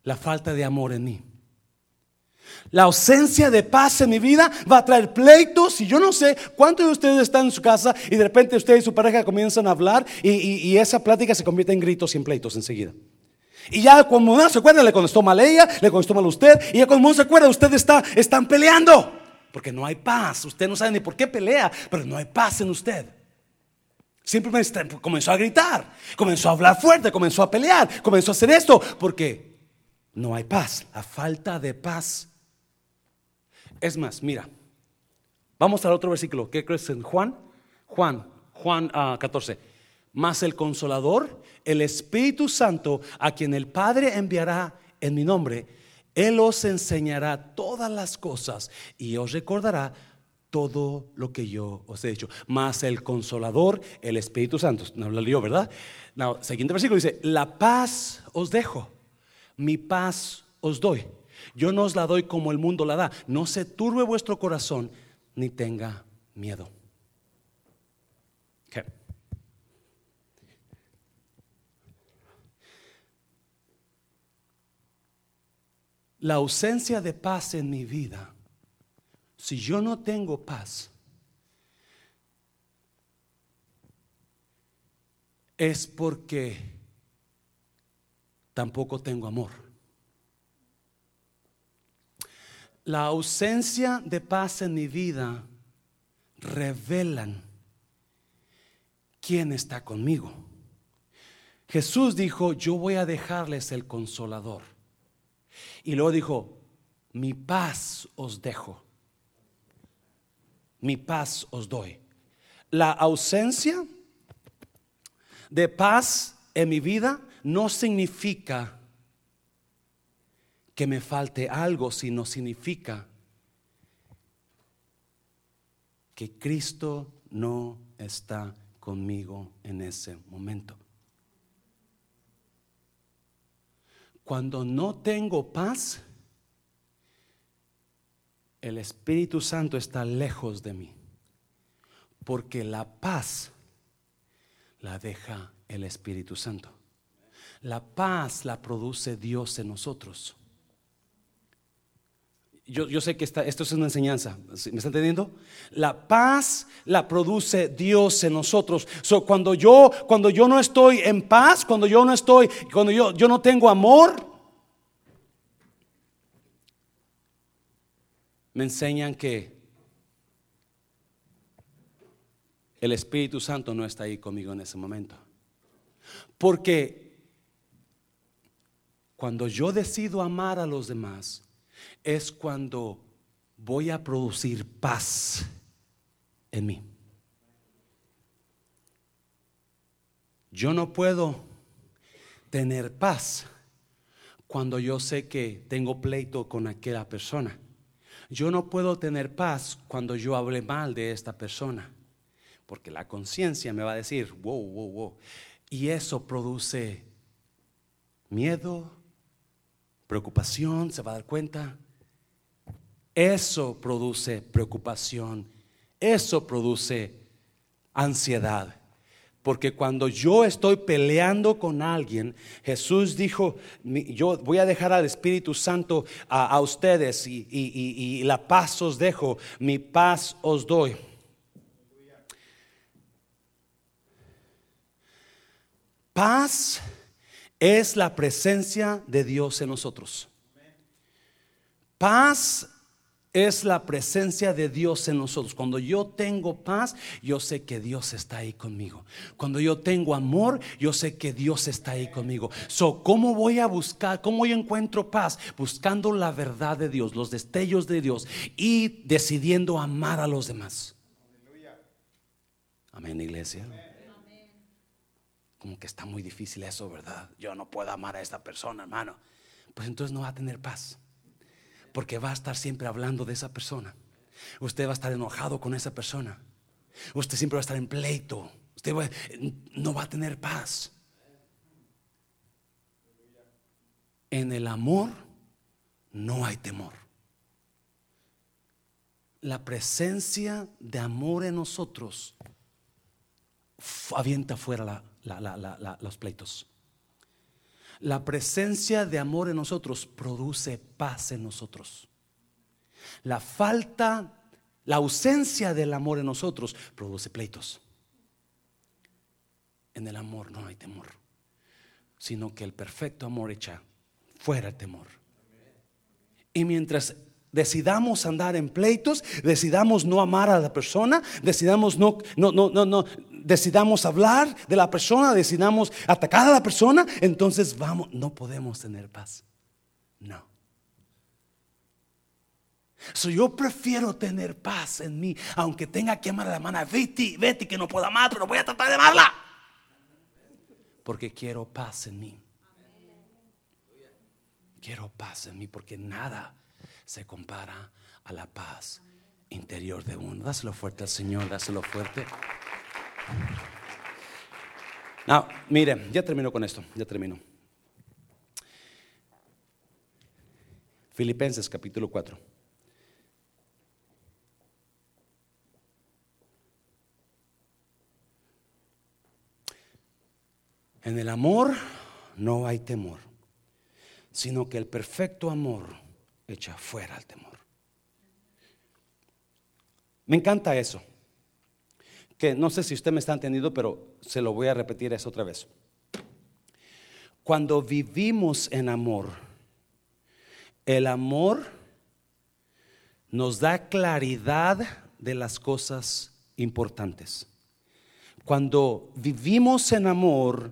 la falta de amor en mí. La ausencia de paz en mi vida va a traer pleitos y yo no sé cuántos de ustedes están en su casa y de repente usted y su pareja comienzan a hablar y, esa plática se convierte en gritos y en pleitos enseguida. Y ya cuando uno se acuerda, le contestó mal ella, le contestó mal usted, y ya cuando uno se acuerda, ustedes está, están peleando. Porque no hay paz. Usted no sabe ni por qué pelea, pero no hay paz en usted. Simplemente comenzó a gritar, comenzó a hablar fuerte, comenzó a pelear, comenzó a hacer esto, porque no hay paz, la falta de paz. Es más, mira, vamos al otro versículo, ¿qué crees en Juan? Juan, Juan 14. Ah, Más el consolador, el Espíritu Santo, a quien el Padre enviará en mi nombre, él os enseñará todas las cosas y os recordará todo lo que yo os he dicho. Más el consolador, el Espíritu Santo. No lo leo, ¿verdad? No, siguiente versículo dice, la paz os dejo, mi paz os doy. Yo no os la doy como el mundo la da. No se turbe vuestro corazón ni tenga miedo. La ausencia de paz en mi vida, si yo no tengo paz, es porque tampoco tengo amor. La ausencia de paz en mi vida revelan quién está conmigo. Jesús dijo, yo voy a dejarles el consolador. Y luego dijo, mi paz os dejo, mi paz os doy. La ausencia de paz en mi vida no significa que me falte algo, sino significa que Cristo no está conmigo en ese momento. Cuando no tengo paz, el Espíritu Santo está lejos de mí, porque la paz la deja el Espíritu Santo. La paz la produce Dios en nosotros. Yo, sé que esto es una enseñanza, ¿me está entendiendo? La paz la produce Dios en nosotros. cuando, yo, cuando yo no estoy en paz, cuando yo no estoy, cuando yo, yo no tengo amor, me enseñan que el Espíritu Santo no está ahí conmigo en ese momento. Porque cuando yo decido amar a los demás, es cuando voy a producir paz en mí. Yo no puedo tener paz cuando yo sé que tengo pleito con aquella persona. Yo no puedo tener paz cuando yo hable mal de esta persona, porque la conciencia me va a decir, wow, wow, wow. Y eso produce miedo, preocupación, se va a dar cuenta. Eso produce preocupación, eso produce ansiedad. Porque cuando yo estoy peleando con alguien, Jesús dijo, yo voy a dejar al Espíritu Santo a, ustedes y, y la paz os dejo, mi paz os doy. Paz es la presencia de Dios en nosotros. Paz es la presencia de Dios en nosotros. Cuando yo tengo paz, yo sé que Dios está ahí conmigo. Cuando yo tengo amor, yo sé que Dios está ahí conmigo. So, ¿cómo voy a buscar? ¿Cómo yo encuentro paz? Buscando la verdad de Dios, los destellos de Dios y decidiendo amar a los demás. Amén, iglesia. Como que está muy difícil eso, ¿verdad? Yo no puedo amar a esta persona, hermano. Pues entonces no va a tener paz porque va a estar siempre hablando de esa persona. Usted va a estar enojado con esa persona. Usted siempre va a estar en pleito. Usted no va a tener paz. En el amor no hay temor. La presencia de amor en nosotros avienta fuera los pleitos. La presencia de amor en nosotros produce paz en nosotros. La falta, la ausencia del amor en nosotros produce pleitos. En el amor no hay temor, sino que el perfecto amor echa fuera el temor. Y mientras decidamos andar en pleitos, decidamos no amar a la persona, decidamos no, no, no, no, decidamos hablar de la persona, decidamos atacar a la persona, entonces vamos, no podemos tener paz. No. So, yo prefiero tener paz en mí, aunque tenga que amar a la hermana Betty, Betty que no pueda amar, pero voy a tratar de amarla. Porque quiero paz en mí. Quiero paz en mí porque nada se compara a la paz interior de uno. Dáselo fuerte al Señor, dáselo fuerte. No, mire, ya termino con esto, ya termino. Filipenses capítulo 4. En el amor no hay temor, sino que el perfecto amor echa fuera el temor. Me encanta eso. Que no sé si usted me está entendiendo, pero se lo voy a repetir eso otra vez. Cuando vivimos en amor, el amor nos da claridad de las cosas importantes. Cuando vivimos en amor,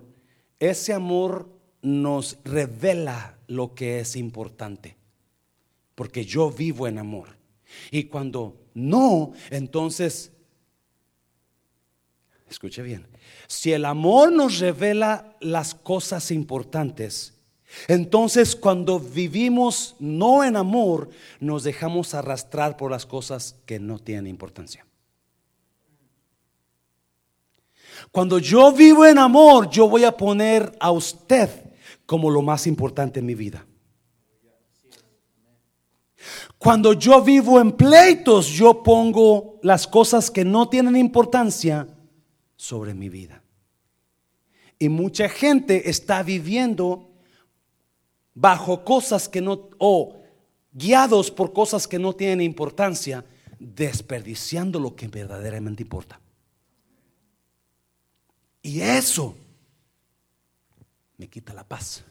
ese amor nos revela lo que es importante, porque yo vivo en amor. Y cuando no, entonces, escuche bien, si el amor nos revela las cosas importantes, entonces cuando vivimos no en amor, nos dejamos arrastrar por las cosas que no tienen importancia. Cuando yo vivo en amor, yo voy a poner a usted como lo más importante en mi vida. Cuando yo vivo en pleitos, yo pongo las cosas que no tienen importancia sobre mi vida. Y mucha gente está viviendo bajo cosas que no, o guiados por cosas que no tienen importancia, desperdiciando lo que verdaderamente importa. Y eso me quita la paz.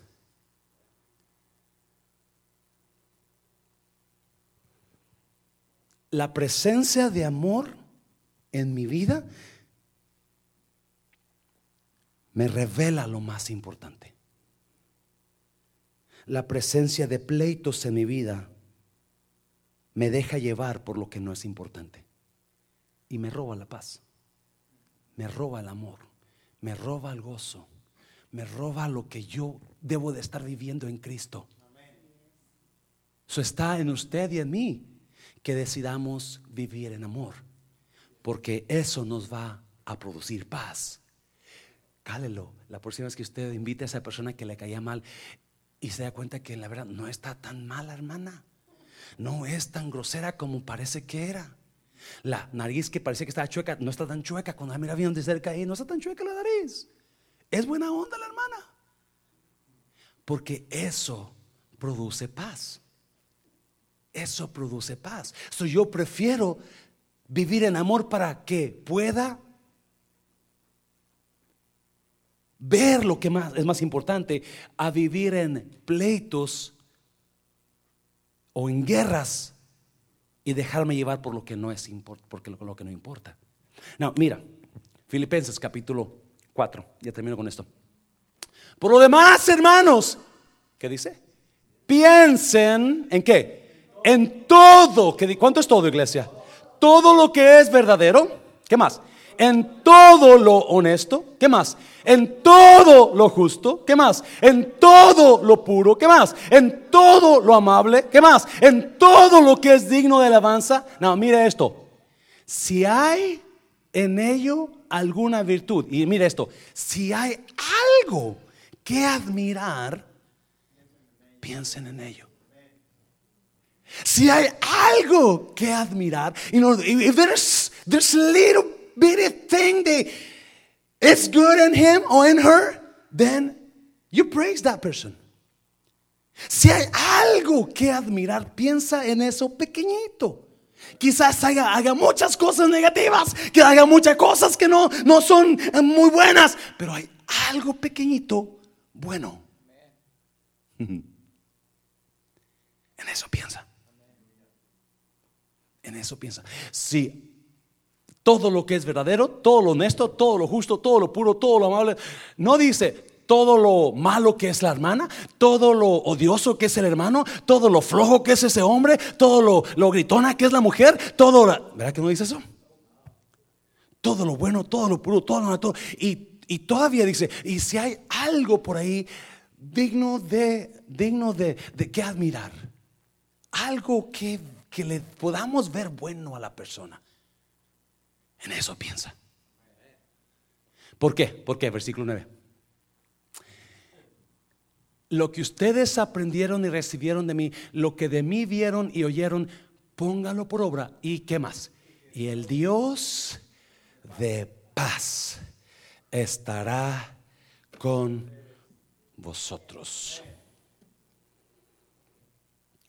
La presencia de amor en mi vida me revela lo más importante. La presencia de pleitos en mi vida me deja llevar por lo que no es importante y me roba la paz, me roba el amor me roba el gozo, me roba lo que yo debo de estar viviendo en Cristo. Eso está en usted y en mí que decidamos vivir en amor, porque eso nos va a producir paz. Cálelo. La próxima vez que usted invite a esa persona que le caía mal y se da cuenta que la verdad no está tan mala, hermana. No es tan grosera como parece que era. La nariz que parecía que estaba chueca, no está tan chueca. Cuando la mira bien de cerca ahí, no está tan chueca la nariz. Es buena onda la hermana. Porque eso produce paz. Eso produce paz. Yo prefiero vivir en amor para que pueda ver lo que más, es más importante a vivir en pleitos o en guerras y dejarme llevar por lo que no es porque lo, que no importa. No, mira, Filipenses capítulo 4, ya termino con esto. Por lo demás, hermanos, ¿qué dice? Piensen en qué? En todo. ¿Cuánto es todo, iglesia? Todo lo que es verdadero. ¿Qué más? En todo lo honesto, ¿qué más? En todo lo justo, ¿qué más? En todo lo puro, ¿qué más? En todo lo amable, ¿qué más? En todo lo que es digno de alabanza. No, mire esto. Si hay en ello alguna virtud, y mire esto, si hay algo que admirar, piensen en ello. Si hay algo que admirar, you know, if there's, there's little bitty thing that is good in him or in her, then you praise that person. Si hay algo que admirar, piensa en eso pequeñito. Quizás haga, muchas cosas negativas, que haga muchas cosas que no, no son muy buenas, pero hay algo pequeñito bueno. En eso piensa. En eso piensa. Si todo lo que es verdadero, todo lo honesto, todo lo justo, todo lo puro, todo lo amable. No dice todo lo malo que es la hermana, todo lo odioso que es el hermano, todo lo flojo que es ese hombre, todo lo, lo gritona que es la mujer, todo ¿Verdad que no dice eso? Todo lo bueno, todo lo puro, todo lo. Y, y todavía dice, y si hay algo por ahí digno de, digno de, de que admirar, algo que que le podamos ver bueno a la persona. En eso piensa. ¿Por qué? ¿Por qué? Versículo 9. Lo que ustedes aprendieron y recibieron de mí, lo que de mí vieron y oyeron, póngalo por obra. ¿Y qué más? Y el Dios de paz estará con vosotros.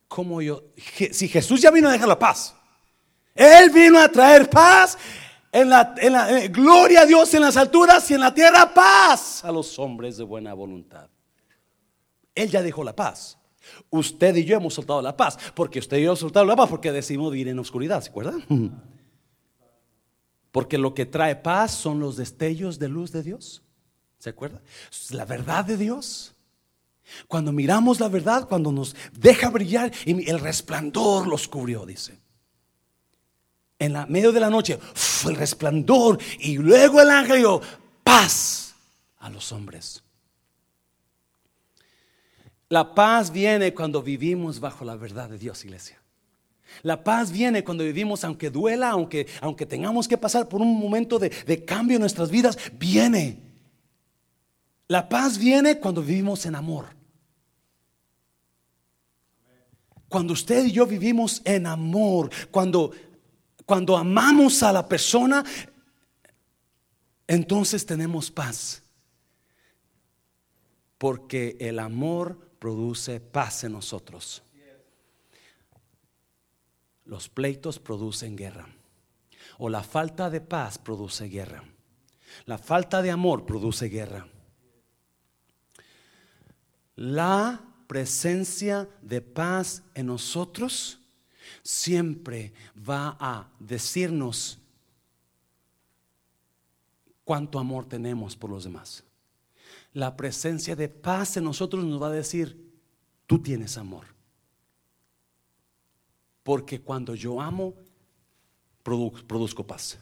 Como yo, si Jesús ya vino a dejar la paz, Él vino a traer paz en la, eh, gloria a Dios en las alturas y en la tierra paz a los hombres de buena voluntad. Él ya dejó la paz. Usted y yo hemos soltado la paz, porque usted y yo hemos soltado la paz porque decimos vivir en oscuridad, ¿se acuerdan? Porque lo que trae paz son los destellos de luz de Dios. ¿Se acuerda? La verdad de Dios. Cuando miramos la verdad, cuando nos deja brillar y el resplandor los cubrió, dice. En la medio de la noche, el resplandor y luego el ángel dio paz a los hombres. La paz viene cuando vivimos bajo la verdad de Dios, iglesia. La paz viene cuando vivimos, aunque duela, aunque, aunque tengamos que pasar por un momento de, de cambio en nuestras vidas, viene. La paz viene cuando vivimos en amor. Cuando usted y yo vivimos en amor, cuando, cuando amamos a la persona, entonces tenemos paz. Porque el amor produce paz en nosotros. Los pleitos producen guerra. O la falta de paz produce guerra. La falta de amor produce guerra. La presencia de paz en nosotros siempre va a decirnos cuánto amor tenemos por los demás. La presencia de paz en nosotros nos va a decir, tú tienes amor. Porque cuando yo amo, produzco paz.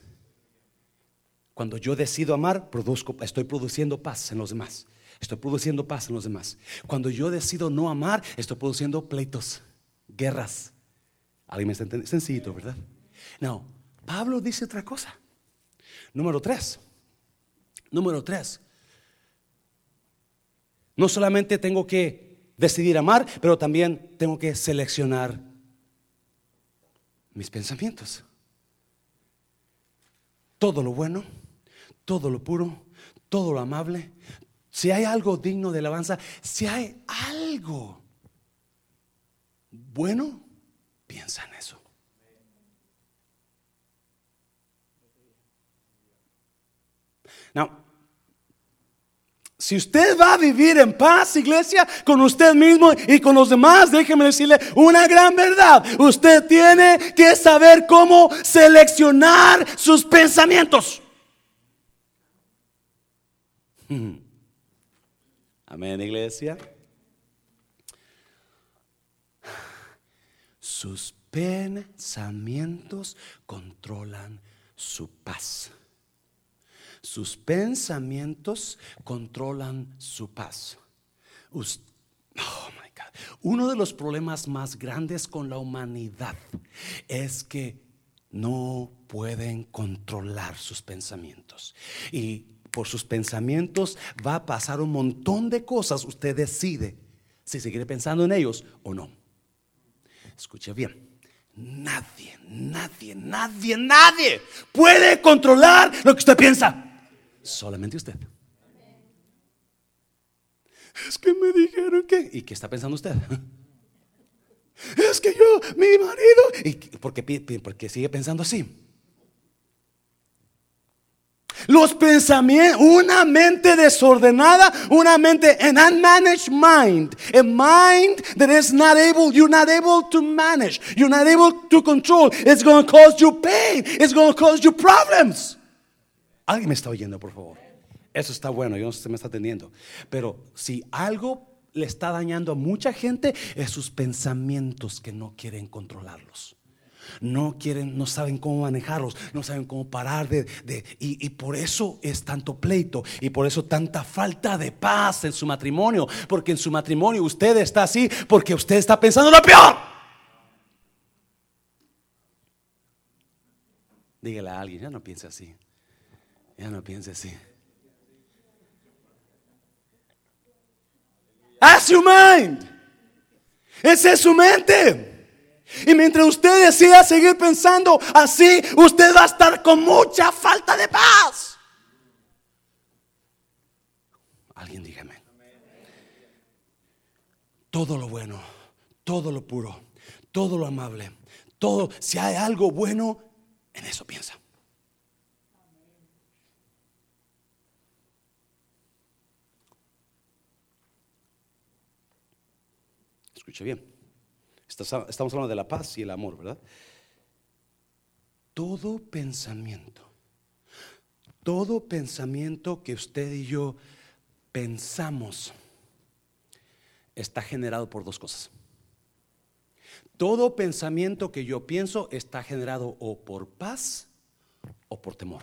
Cuando yo decido amar, produzco, estoy produciendo paz en los demás. Estoy produciendo paz en los demás. Cuando yo decido no amar, estoy produciendo pleitos, guerras. ¿Alguien me está entendiendo? Sencillito, ¿verdad? No, Pablo dice otra cosa. Número tres. Número tres. No solamente tengo que decidir amar, pero también tengo que seleccionar mis pensamientos. Todo lo bueno, todo lo puro, todo lo amable, si hay algo digno de alabanza, si hay algo bueno, piensa en eso. Now, si usted va a vivir en paz, iglesia, con usted mismo y con los demás, déjeme decirle una gran verdad. Usted tiene que saber cómo seleccionar sus pensamientos. Amén, iglesia. Sus pensamientos controlan su paz. Sus pensamientos controlan su paz. Oh Uno de los problemas más grandes con la humanidad es que no pueden controlar sus pensamientos. Y por sus pensamientos va a pasar un montón de cosas. Usted decide si seguir pensando en ellos o no. Escuche bien. Nadie, nadie, nadie, nadie puede controlar lo que usted piensa. Solamente usted. Es que me dijeron que... ¿Y qué está pensando usted? Es que yo, mi marido... ¿Y por qué, sigue pensando así? Los pensamientos, una mente desordenada, una mente, an unmanaged mind, a mind that is not able, you're not able to manage, you're not able to control. It's going to cause you pain, it's going to cause you problems. Alguien me está oyendo, por favor. Eso está bueno, yo no sé si me está atendiendo. Pero si algo le está dañando a mucha gente, es sus pensamientos que no quieren controlarlos no quieren, no saben cómo manejarlos, no saben cómo parar de, y, y, por eso es tanto pleito y por eso tanta falta de paz en su matrimonio, porque en su matrimonio usted está así porque usted está pensando lo peor. Dígale a alguien, ya no piense así. Ya no piense así. Ask your mind. Esa es su mente. Y mientras usted decida seguir pensando así, usted va a estar con mucha falta de paz. Alguien dígame. Todo lo bueno, todo lo puro, todo lo amable, todo, si hay algo bueno, en eso piensa. Escuche bien. Estamos hablando de la paz y el amor, ¿verdad? Todo pensamiento, todo pensamiento que usted y yo pensamos está generado por dos cosas. Todo pensamiento que yo pienso está generado o por paz o por temor.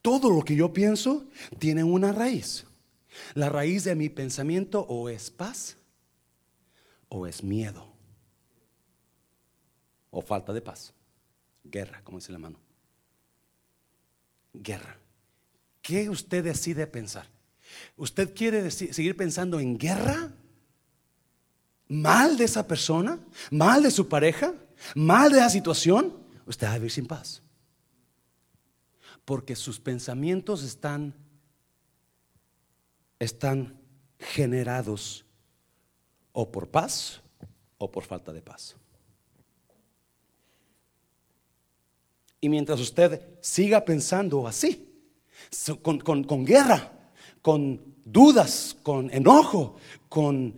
Todo lo que yo pienso tiene una raíz. La raíz de mi pensamiento o es paz o es miedo o falta de paz. Guerra, como dice la mano. Guerra. ¿Qué usted decide pensar? ¿Usted quiere seguir pensando en guerra? ¿Mal de esa persona? ¿Mal de su pareja? ¿Mal de esa situación? Usted va a vivir sin paz. Porque sus pensamientos están están generados o por paz o por falta de paz. Y mientras usted siga pensando así, con, guerra, con dudas, con enojo, con,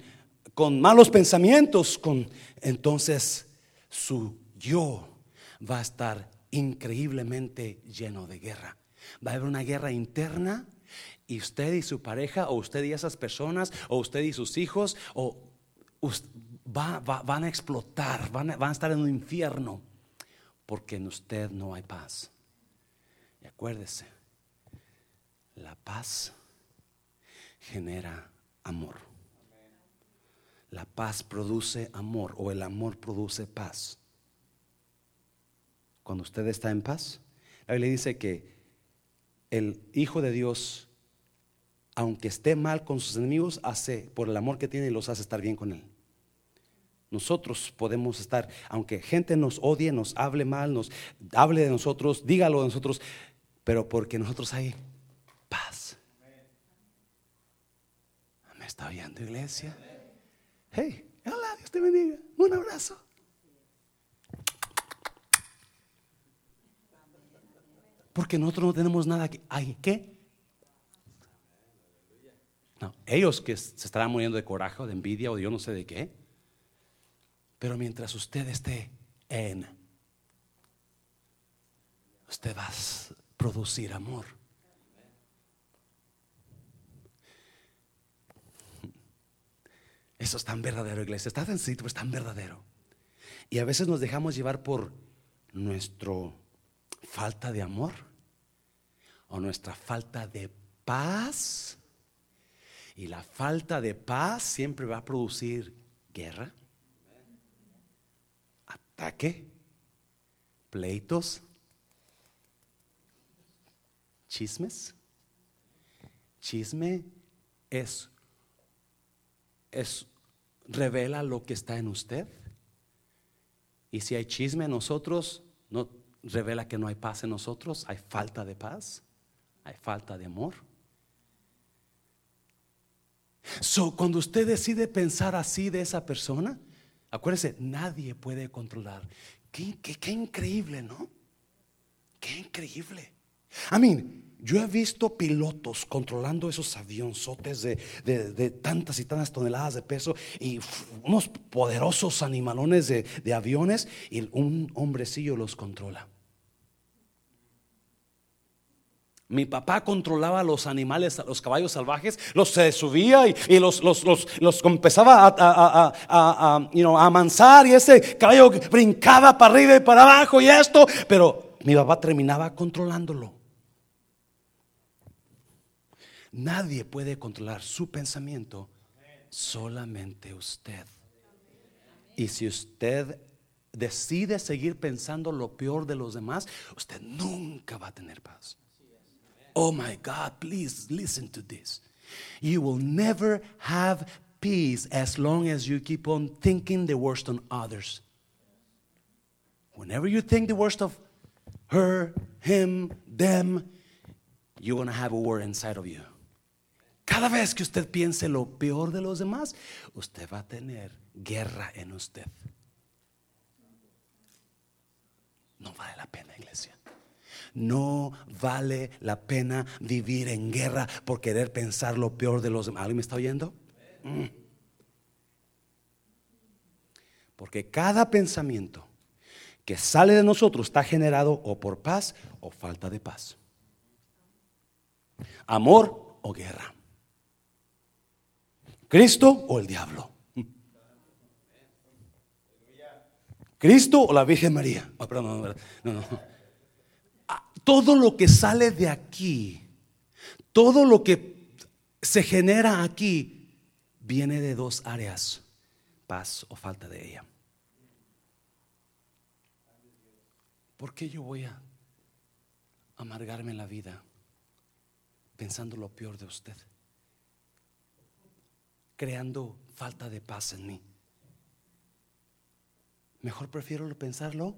con malos pensamientos, con, entonces su yo va a estar increíblemente lleno de guerra. Va a haber una guerra interna y usted y su pareja, o usted y esas personas, o usted y sus hijos, o van a explotar, van a, van a estar en un infierno, porque en usted no hay paz. Y acuérdese, la paz genera amor. La paz produce amor o el amor produce paz. Cuando usted está en paz, la Biblia dice que el Hijo de Dios aunque esté mal con sus enemigos, hace, por el amor que tiene, los hace estar bien con él. Nosotros podemos estar, aunque gente nos odie, nos hable mal, nos hable de nosotros, dígalo de nosotros, pero porque nosotros hay paz. ¿Me está oyendo, iglesia? Hey, hola, Dios te bendiga. Un abrazo. Porque nosotros no tenemos nada que. ¿Hay qué? No, ellos que se estarán muriendo de coraje o de envidia o de yo no sé de qué. Pero mientras usted esté en, usted va a producir amor. Eso es tan verdadero, iglesia. Está tan pero es tan verdadero. Y a veces nos dejamos llevar por nuestra falta de amor o nuestra falta de paz y la falta de paz siempre va a producir guerra, ataque, pleitos, chismes. Chisme es, es revela lo que está en usted. Y si hay chisme en nosotros, no revela que no hay paz en nosotros, hay falta de paz, hay falta de amor. So, cuando usted decide pensar así de esa persona, acuérdese, nadie puede controlar. Qué, increíble, ¿no? Qué increíble. I mean, yo he visto pilotos controlando esos avionzotes de, de, tantas y tantas toneladas de peso y unos poderosos animalones de, de aviones y un hombrecillo los controla. Mi papá controlaba los animales, los caballos salvajes, los se subía y, los, los, los, empezaba a, a, amansar y ese caballo brincaba para arriba y para abajo y esto, pero mi papá terminaba controlándolo. Nadie puede controlar su pensamiento, solamente usted. Y si usted decide seguir pensando lo peor de los demás, usted nunca va a tener paz. Oh my God, please listen to this. You will never have peace as long as you keep on thinking the worst on others. Whenever you think the worst of her, him, them, you're going to have a war inside of you. Cada vez que usted piense lo peor de los demás, usted va a tener guerra en usted. No vale la pena, iglesia. No vale la pena vivir en guerra por querer pensar lo peor de los demás. ¿Alguien me está oyendo? Mm. Porque cada pensamiento que sale de nosotros está generado o por paz o falta de paz. Amor o guerra. Cristo o el diablo. Cristo o la Virgen María. Oh, no, no, no, ah, todo lo que sale de aquí, todo lo que se genera aquí, viene de dos áreas, paz o falta de ella. ¿Por qué yo voy a amargarme la vida pensando lo peor de usted? Creando falta de paz en mí. Mejor prefiero pensarlo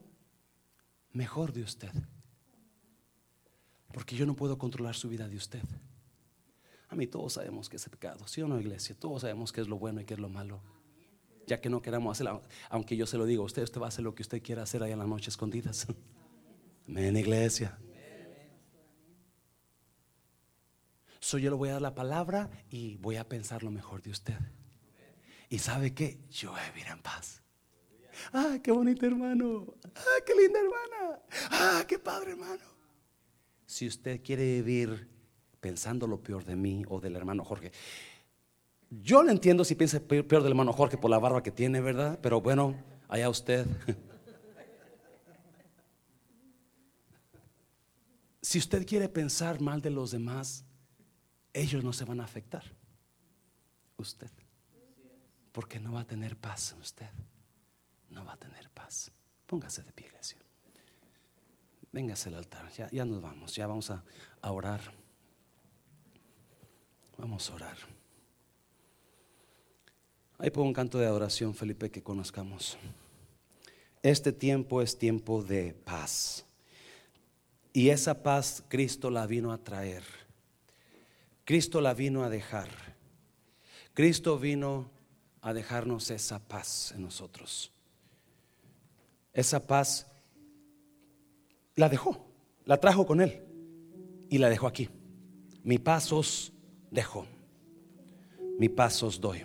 mejor de usted. Porque yo no puedo controlar su vida de usted. A mí todos sabemos que es pecado, ¿sí o no, iglesia? Todos sabemos qué es lo bueno y qué es lo malo. Ya que no queramos hacerlo, aunque yo se lo digo usted, usted va a hacer lo que usted quiera hacer ahí en la noche escondidas. Amén, iglesia. So yo le voy a dar la palabra y voy a pensar lo mejor de usted. Y sabe que yo voy a vivir en paz. Ah, qué bonito hermano. Ah, qué linda hermana. Ah, qué padre hermano. Si usted quiere vivir pensando lo peor de mí o del hermano Jorge, yo le entiendo si piensa peor del hermano Jorge por la barba que tiene, ¿verdad? Pero bueno, allá usted. Si usted quiere pensar mal de los demás, ellos no se van a afectar. Usted. Porque no va a tener paz usted no va a tener paz. Póngase de pie, iglesia. Véngase al altar. Ya, nos vamos. Ya vamos a, a orar. Vamos a orar. Ahí pongo un canto de adoración, Felipe, que conozcamos. Este tiempo es tiempo de paz. Y esa paz Cristo la vino a traer. Cristo la vino a dejar. Cristo vino a dejarnos esa paz en nosotros esa paz, la dejó, la trajo con él y la dejó aquí. Mi paz os dejó, mi paz os doy.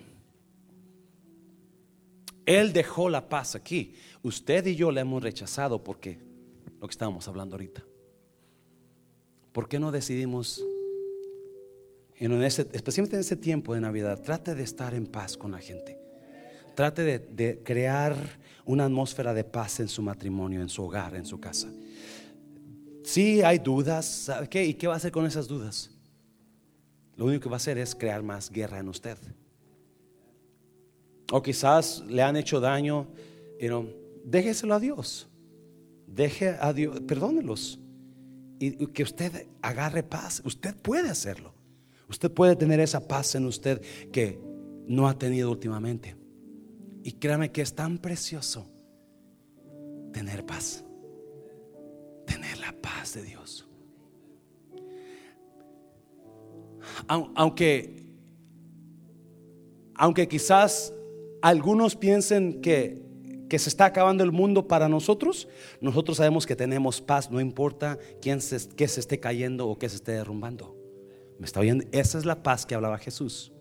Él dejó la paz aquí. Usted y yo la hemos rechazado porque lo que estábamos hablando ahorita. ¿Por qué no decidimos, especialmente en ese tiempo de Navidad, trate de estar en paz con la gente? Trate de, crear una atmósfera de paz en su matrimonio, en su hogar, en su casa. Si hay dudas, qué? ¿Y qué va a hacer con esas dudas? Lo único que va a hacer es crear más guerra en usted. O quizás le han hecho daño, déjeselo a Dios. Deje a Dios, perdónelos. Y que usted agarre paz. Usted puede hacerlo. Usted puede tener esa paz en usted que no ha tenido últimamente. Y créame que es tan precioso tener paz. Tener la paz de Dios. Aunque, aunque quizás algunos piensen que, que se está acabando el mundo para nosotros, nosotros sabemos que tenemos paz, no importa quién se, que se esté cayendo o que se esté derrumbando. ¿Me está oyendo? Esa es la paz que hablaba Jesús.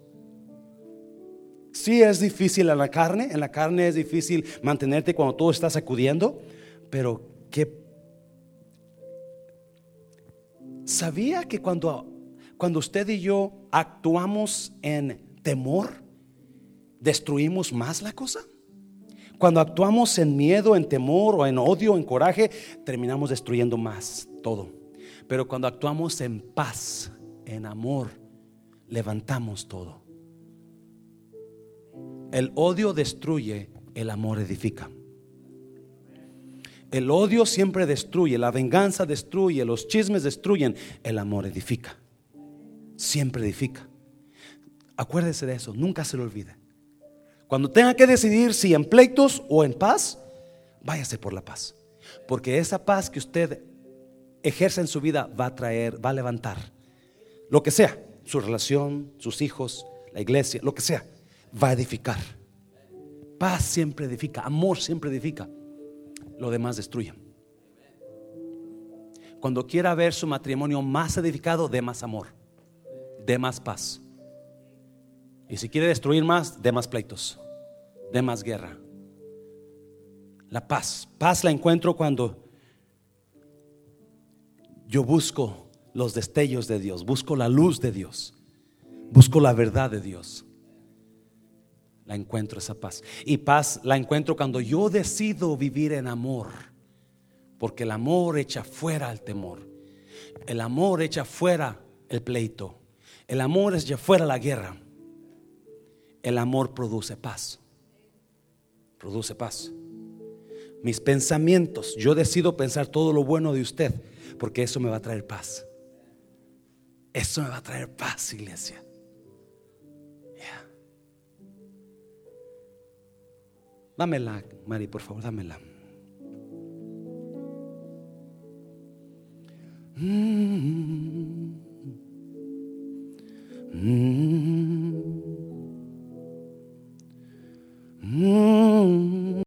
Sí es difícil en la carne, en la carne es difícil mantenerte cuando todo está sacudiendo, pero que sabía que cuando, cuando usted y yo actuamos en temor, destruimos más la cosa. Cuando actuamos en miedo, en temor o en odio, en coraje, terminamos destruyendo más todo. Pero cuando actuamos en paz, en amor, levantamos todo. El odio destruye, El amor edifica. El odio siempre destruye, la venganza destruye, los chismes destruyen, el amor edifica. Siempre edifica. Acuérdese de eso, nunca se lo olvide. Cuando tenga que decidir si en pleitos o en paz, váyase por la paz. Porque esa paz que usted ejerce en su vida va a traer, va a levantar lo que sea, su relación, sus hijos, la iglesia, lo que sea, va a edificar. Paz siempre edifica, amor siempre edifica. Lo demás destruye. Cuando quiera ver su matrimonio más edificado, dé más amor, dé más paz. Y si quiere destruir más, dé más pleitos, dé más guerra. La paz, paz la encuentro cuando yo busco los destellos de Dios, busco la luz de Dios, busco la verdad de Dios. La encuentro esa paz. Y paz la encuentro cuando yo decido vivir en amor, porque el amor echa fuera el temor, el amor echa fuera el pleito, el amor echa fuera la guerra. El amor produce paz, produce paz. Mis pensamientos, yo decido pensar todo lo bueno de usted, porque eso me va a traer paz. Eso me va a traer paz, iglesia. Dámela, Mari, por favor, dámela. Mm, mm, mm.